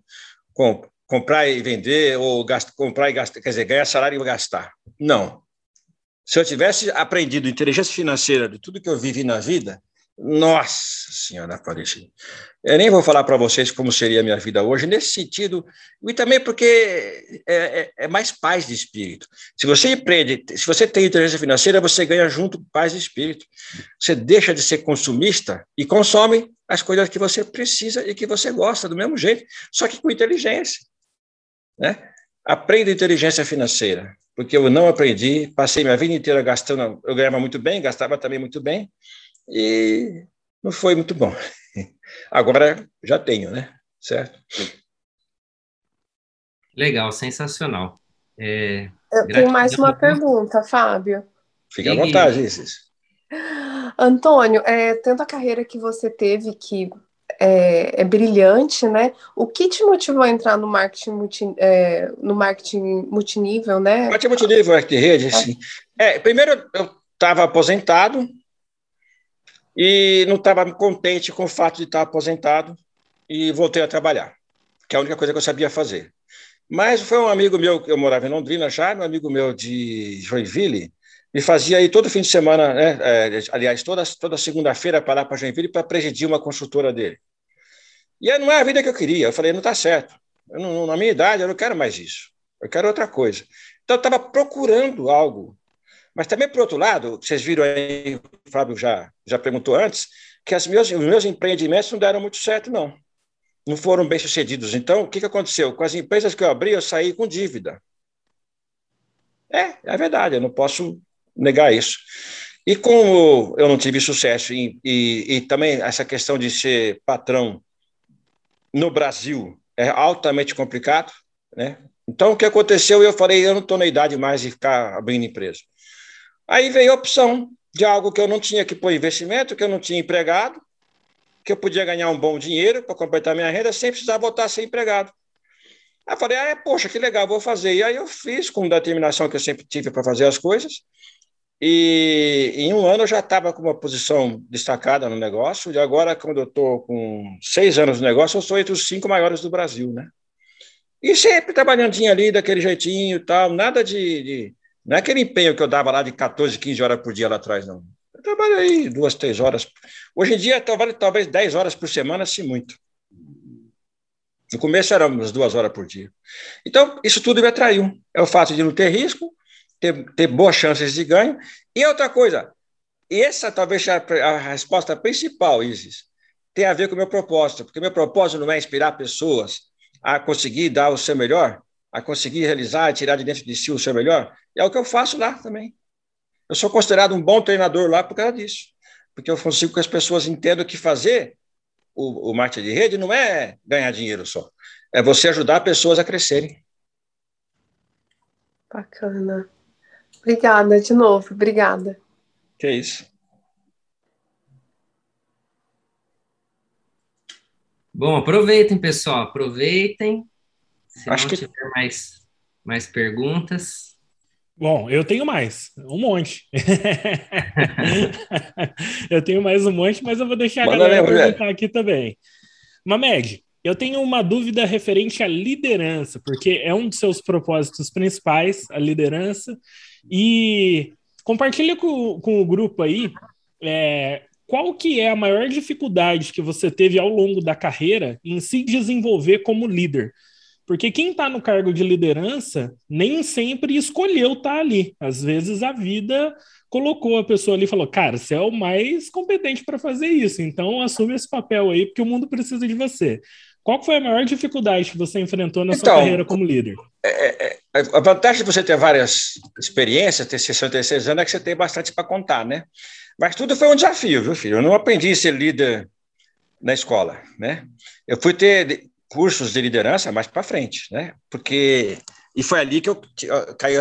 comprar e vender ou comprar e gastar, quer dizer, ganhar salário e gastar. Não. Se eu tivesse aprendido inteligência financeira de tudo que eu vivi na vida, nossa Senhora Aparecida. Eu nem vou falar para vocês como seria a minha vida hoje, nesse sentido, e também porque é, é, é, mais paz de espírito. Se você empreende, se você tem inteligência financeira, você ganha junto paz de espírito. Você deixa de ser consumista e consome as coisas que você precisa e que você gosta, do mesmo jeito, só que com inteligência. Né? Aprenda inteligência financeira, porque eu não aprendi, passei minha vida inteira gastando, eu ganhava muito bem, gastava também muito bem, e não foi muito bom. Agora já tenho, né? Certo? Legal, sensacional. É, Eu tenho mais uma pergunta, Fábio. Fique à vontade, Isis. Antônio, é, tendo a carreira que você teve, que é, é, brilhante, né? O que te motivou a entrar no marketing, multi, é, no marketing multinível, né? Marketing multinível, marketing de rede, sim. É, primeiro, eu estava aposentado, e não estava contente com o fato de estar aposentado e voltei a trabalhar, que é a única coisa que eu sabia fazer. Mas foi um amigo meu, eu morava em Londrina já, um amigo meu de Joinville, me fazia aí todo fim de semana, né, é, aliás, toda, toda segunda-feira para lá para Joinville para presidir uma consultora dele. E não é a vida que eu queria. Eu falei, não está certo. Não, na minha idade, eu não quero mais isso. Eu quero outra coisa. Então, eu estava procurando algo mas também, por outro lado, vocês viram aí, o Fábio já, já perguntou antes, que as meus, os meus empreendimentos não deram muito certo, não. Não foram bem sucedidos. Então, o que, que aconteceu? Com as empresas que eu abri, eu saí com dívida. É, é verdade, eu não posso negar isso. E como eu não tive sucesso, e, e, e também essa questão de ser patrão no Brasil é altamente complicado, né? Então, o que aconteceu? Eu falei, eu não estou na idade mais de ficar abrindo empresa. Aí veio a opção de algo que eu não tinha que pôr investimento, que eu não tinha empregado, que eu podia ganhar um bom dinheiro para completar minha renda sem precisar voltar a ser empregado. Aí eu falei, ah, é, poxa, que legal, vou fazer. E aí eu fiz com determinação que eu sempre tive para fazer as coisas. E em um ano eu já estava com uma posição destacada no negócio. E agora, quando eu estou com seis anos no negócio, eu sou entre os cinco maiores do Brasil, né? E sempre trabalhandinho ali, daquele jeitinho e tal, nada de, de não é aquele empenho que eu dava lá de 14, 15 horas por dia lá atrás, não. Eu trabalho aí duas, três horas. Hoje em dia, trabalho talvez 10 horas por semana, se muito. No começo eram umas duas horas por dia. Então, isso tudo me atraiu. É o fato de não ter risco, ter, ter boas chances de ganho. E outra coisa, essa talvez seja a resposta principal, Isis, tem a ver com o meu propósito, porque meu propósito não é inspirar pessoas a conseguir dar o seu melhor, a conseguir realizar, tirar de dentro de si o seu melhor, é o que eu faço lá também. Eu sou considerado um bom treinador lá por causa disso, porque eu consigo que as pessoas entendam que fazer o, o marketing de rede não é ganhar dinheiro só, é você ajudar pessoas a crescerem. Bacana. Obrigada de novo, obrigada. Que é isso. Bom, aproveitem, pessoal, aproveitem. Se Acho não que... tiver mais, mais perguntas. Bom, eu tenho mais, um monte. eu tenho mais um monte, mas eu vou deixar Manda a galera perguntar aqui também. Mamed, eu tenho uma dúvida referente à liderança, porque é um dos seus propósitos principais, a liderança, e compartilha com, com o grupo aí é, qual que é a maior dificuldade que você teve ao longo da carreira em se desenvolver como líder. Porque quem está no cargo de liderança nem sempre escolheu estar tá ali. Às vezes a vida colocou a pessoa ali e falou: Cara, você é o mais competente para fazer isso, então assume esse papel aí, porque o mundo precisa de você. Qual foi a maior dificuldade que você enfrentou na então, sua carreira como líder? É, é, a vantagem de você ter várias experiências, ter 66 anos, é que você tem bastante para contar, né? Mas tudo foi um desafio, viu, filho? Eu não aprendi a ser líder na escola, né? Eu fui ter cursos de liderança mais para frente, né? Porque e foi ali que eu caí,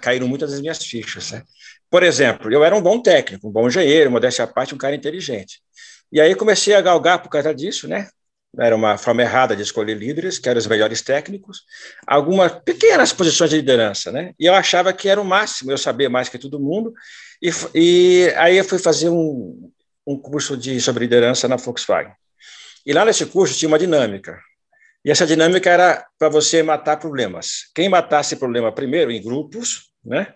caíram muitas das minhas fichas, né? Por exemplo, eu era um bom técnico, um bom engenheiro, modéstia à parte, um cara inteligente. E aí comecei a galgar por causa disso, né? Era uma forma errada de escolher líderes, que eram os melhores técnicos, algumas pequenas posições de liderança, né? E eu achava que era o máximo, eu sabia mais que todo mundo. E, e aí eu fui fazer um, um curso de sobre liderança na Volkswagen. E lá nesse curso tinha uma dinâmica. E essa dinâmica era para você matar problemas. Quem matasse problema primeiro, em grupos, né?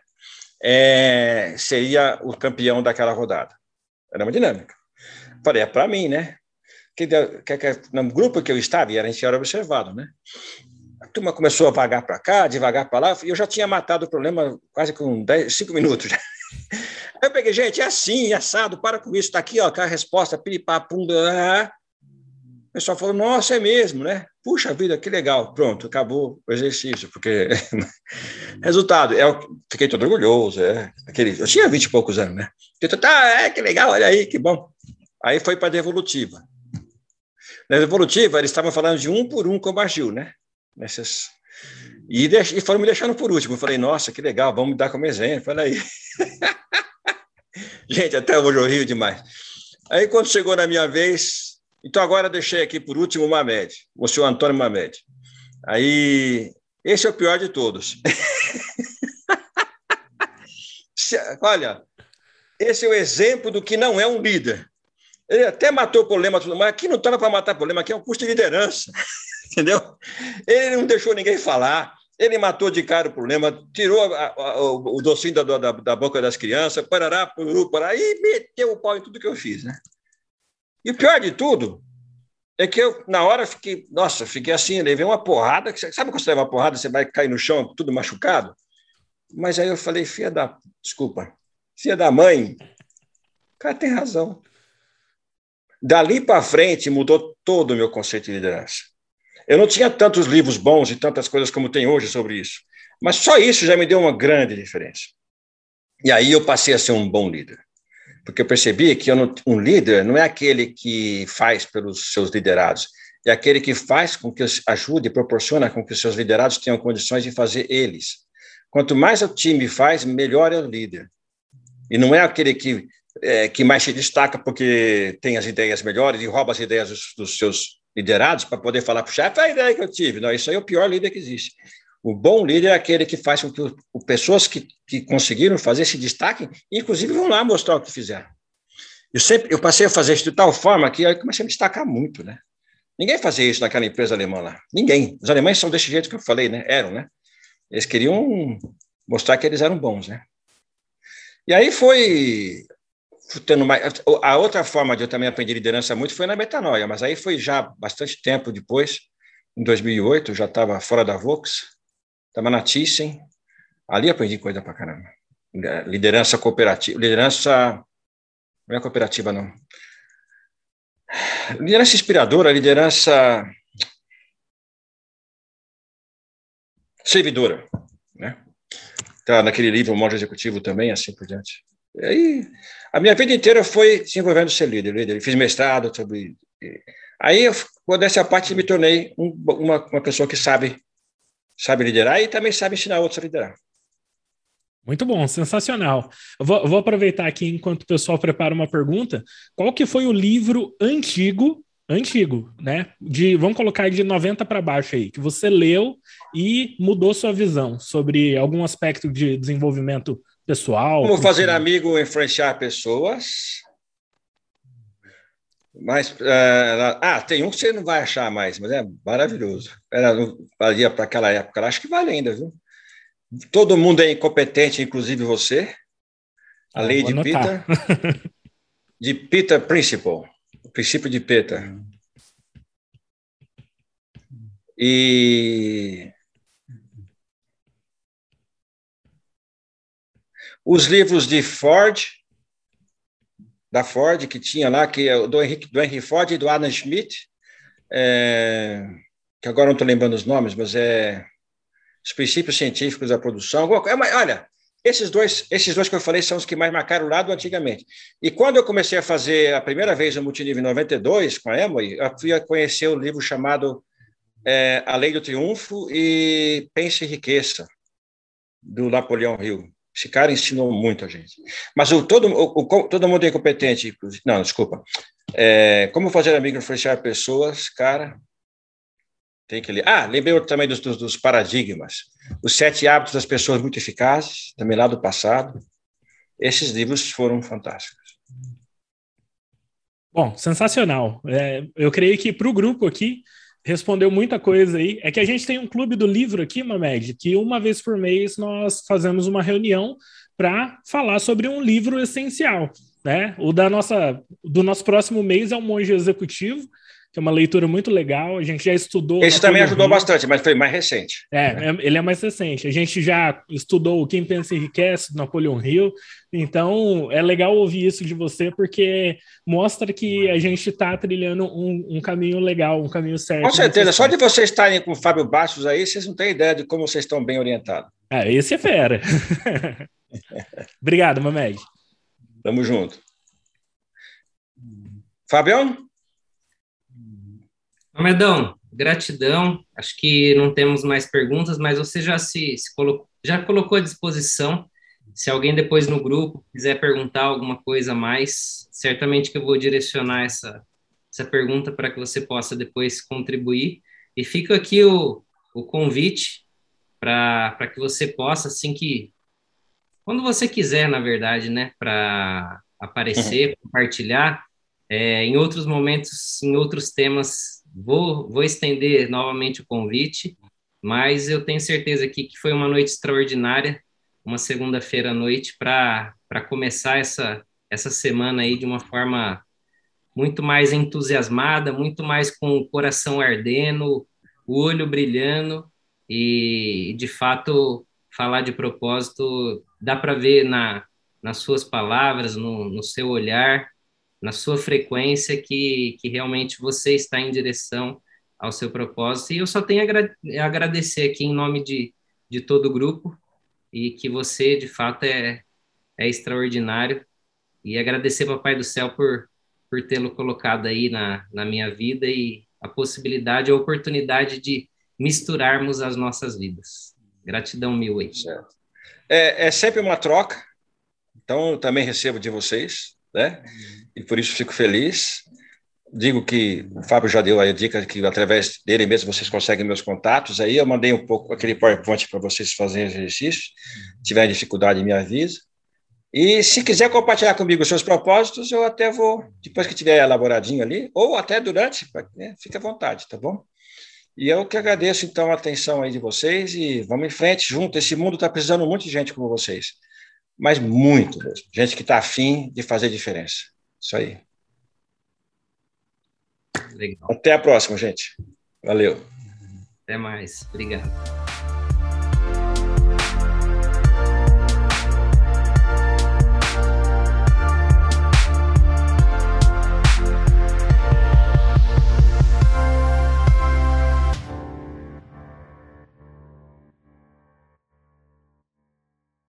é, seria o campeão daquela rodada. Era uma dinâmica. Falei, é para mim, né? Que, que, que, no grupo que eu estava, e a gente era observado, né? A turma começou a vagar para cá, devagar para lá, e eu já tinha matado o problema quase com 10, 5 minutos. Aí eu peguei, gente, é assim, é assado, para com isso, está aqui, ó, a resposta, piripá, punda. O pessoal falou, nossa, é mesmo, né? Puxa vida, que legal. Pronto, acabou o exercício, porque. Resultado, eu fiquei todo orgulhoso. É, aquele, eu tinha vinte e poucos anos, né? Eu, tá, é, que legal, olha aí, que bom. Aí foi para a devolutiva. Na devolutiva, eles estavam falando de um por um com o Gil, né? Nessas. E, e foram me deixando por último. Eu falei, nossa, que legal, vamos me dar como exemplo, olha aí. Gente, até hoje eu rio demais. Aí, quando chegou na minha vez, então, agora deixei aqui por último o Mamed, o senhor Antônio Mamed. Aí, esse é o pior de todos. Olha, esse é o exemplo do que não é um líder. Ele até matou o problema, mas aqui não estava para matar problema, aqui é um custo de liderança. Entendeu? Ele não deixou ninguém falar, ele matou de cara o problema, tirou a, a, o, o docinho da, da, da, boca das crianças, parará, pururu, parará, e meteu o pau em tudo que eu fiz, né? E o pior de tudo é que eu, na hora, fiquei, nossa, fiquei assim, levei uma porrada. Sabe quando você leva uma porrada, você vai cair no chão, tudo machucado? Mas aí eu falei, filha da. Desculpa, filha da mãe, o cara tem razão. Dali para frente mudou todo o meu conceito de liderança. Eu não tinha tantos livros bons e tantas coisas como tem hoje sobre isso, mas só isso já me deu uma grande diferença. E aí eu passei a ser um bom líder porque eu percebi que eu não, um líder não é aquele que faz pelos seus liderados, é aquele que faz com que ajude e proporciona com que os seus liderados tenham condições de fazer eles. Quanto mais o time faz, melhor é o líder. E não é aquele que, é, que mais se destaca porque tem as ideias melhores e rouba as ideias dos, dos seus liderados para poder falar para o chefe a ideia que eu tive. Não, isso aí é o pior líder que existe. O bom líder é aquele que faz com que o, o pessoas que, que conseguiram fazer se destaquem, inclusive vão lá mostrar o que fizeram. Eu sempre, eu passei a fazer isso de tal forma que aí comecei a me destacar muito, né? Ninguém fazia isso naquela empresa alemã lá. Ninguém. Os alemães são desse jeito que eu falei, né? Eram, né? Eles queriam mostrar que eles eram bons, né? E aí foi tendo mais. A outra forma de eu também aprender liderança muito foi na metanoia, mas aí foi já bastante tempo depois, em 2008, eu já estava fora da Vox, estava na Thyssen, ali aprendi coisa pra caramba. Liderança cooperativa, liderança, não é cooperativa não. Liderança inspiradora, liderança servidora, né? Tá naquele livro, o Monge Executivo também, assim por diante. Aí, a minha vida inteira foi se envolvendo ser líder, líder. Fiz mestrado sobre... Aí, eu, quando essa parte, me tornei um, uma, uma pessoa que sabe sabe liderar e também sabe ensinar outros a liderar. Muito bom, sensacional. Vou, vou, aproveitar aqui enquanto o pessoal prepara uma pergunta. Qual que foi o livro antigo, antigo, né? De, vamos colocar de 90 para baixo aí, que você leu e mudou sua visão sobre algum aspecto de desenvolvimento pessoal? Como fazer amigo influenciar pessoas. Mas, uh, ah, tem um que você não vai achar mais, mas é maravilhoso. Era, valia para aquela época, acho que vale ainda, viu? Todo mundo é incompetente, inclusive você. A ah, lei de Peter. de Peter Principle, o princípio de Peter. E os livros de Ford, da Ford, que tinha lá, que é do Henry, do Henry Ford e do Adam Smith, é, que agora não estou lembrando os nomes, mas é os princípios científicos da produção. Olha, esses dois, esses dois que eu falei são os que mais marcaram o lado antigamente. E quando eu comecei a fazer a primeira vez o multinível em 92 com a Emory, eu fui a conhecer o livro chamado é, A Lei do Triunfo e Pense e Riqueza, do Napoleão Hill. Esse cara ensinou muito a gente. Mas o, todo, o, o, todo mundo é incompetente. Não, desculpa. É, como fazer amigo influenciar pessoas, cara, tem que ler. Ah, lembrei também dos, dos, dos, paradigmas. Os Sete Hábitos das Pessoas Muito Eficazes, também lá do passado. Esses livros foram fantásticos. Bom, sensacional. É, eu creio que para o grupo aqui respondeu muita coisa aí. É que a gente tem um clube do livro aqui, Mamed, que uma vez por mês nós fazemos uma reunião para falar sobre um livro essencial. Né? O da nossa, do nosso próximo mês é o Monge Executivo, que é uma leitura muito legal. A gente já estudou. Esse também ajudou Rio. bastante, mas foi mais recente. É, é, ele é mais recente. A gente já estudou Quem Pensa Enriquece, do Napoleão Hill. Então, é legal ouvir isso de você, porque mostra que a gente está trilhando um, um, caminho legal, um caminho certo. Com certeza. Só de vocês estarem com o Fábio Bastos aí, vocês não têm ideia de como vocês estão bem orientados. É, esse é fera. Obrigado, Mamed. Tamo junto. Fabião? Amedão, gratidão. Acho que não temos mais perguntas, mas você já se, se colocou, já colocou à disposição. Se alguém depois no grupo quiser perguntar alguma coisa a mais, certamente que eu vou direcionar essa, essa pergunta para que você possa depois contribuir. E fica aqui o, o convite para que você possa, assim que. Quando você quiser, na verdade, né, para aparecer, uhum. compartilhar, é, em outros momentos, em outros temas Vou, vou estender novamente o convite, mas eu tenho certeza aqui que foi uma noite extraordinária, uma segunda-feira à noite, para começar essa, essa semana aí de uma forma muito mais entusiasmada, muito mais com o coração ardendo, o olho brilhando, e de fato, falar de propósito dá para ver na, nas suas palavras, no, no seu olhar, na sua frequência que, que realmente você está em direção ao seu propósito. E eu só tenho a agradecer aqui em nome de, de todo o grupo e que você, de fato, é, é extraordinário. E agradecer, Papai do Céu, por, por tê-lo colocado aí na, na minha vida e a possibilidade, a oportunidade de misturarmos as nossas vidas. Gratidão mil aí. Certo. É, é sempre uma troca, então eu também recebo de vocês, né? Uhum e por isso fico feliz. Digo que o Fábio já deu a dica que através dele mesmo vocês conseguem meus contatos. Aí eu mandei um pouco aquele PowerPoint para vocês fazerem exercício. Se tiver dificuldade, me avisa. E se quiser compartilhar comigo os seus propósitos, eu até vou, depois que tiver elaboradinho ali, ou até durante, né, fique à vontade, tá bom? E eu que agradeço, então, a atenção aí de vocês e vamos em frente junto. Esse mundo está precisando muito de gente como vocês, mas muito mesmo. Gente que está afim de fazer diferença. Isso aí. Legal. Até a próxima, gente. Valeu. Até mais. Obrigado.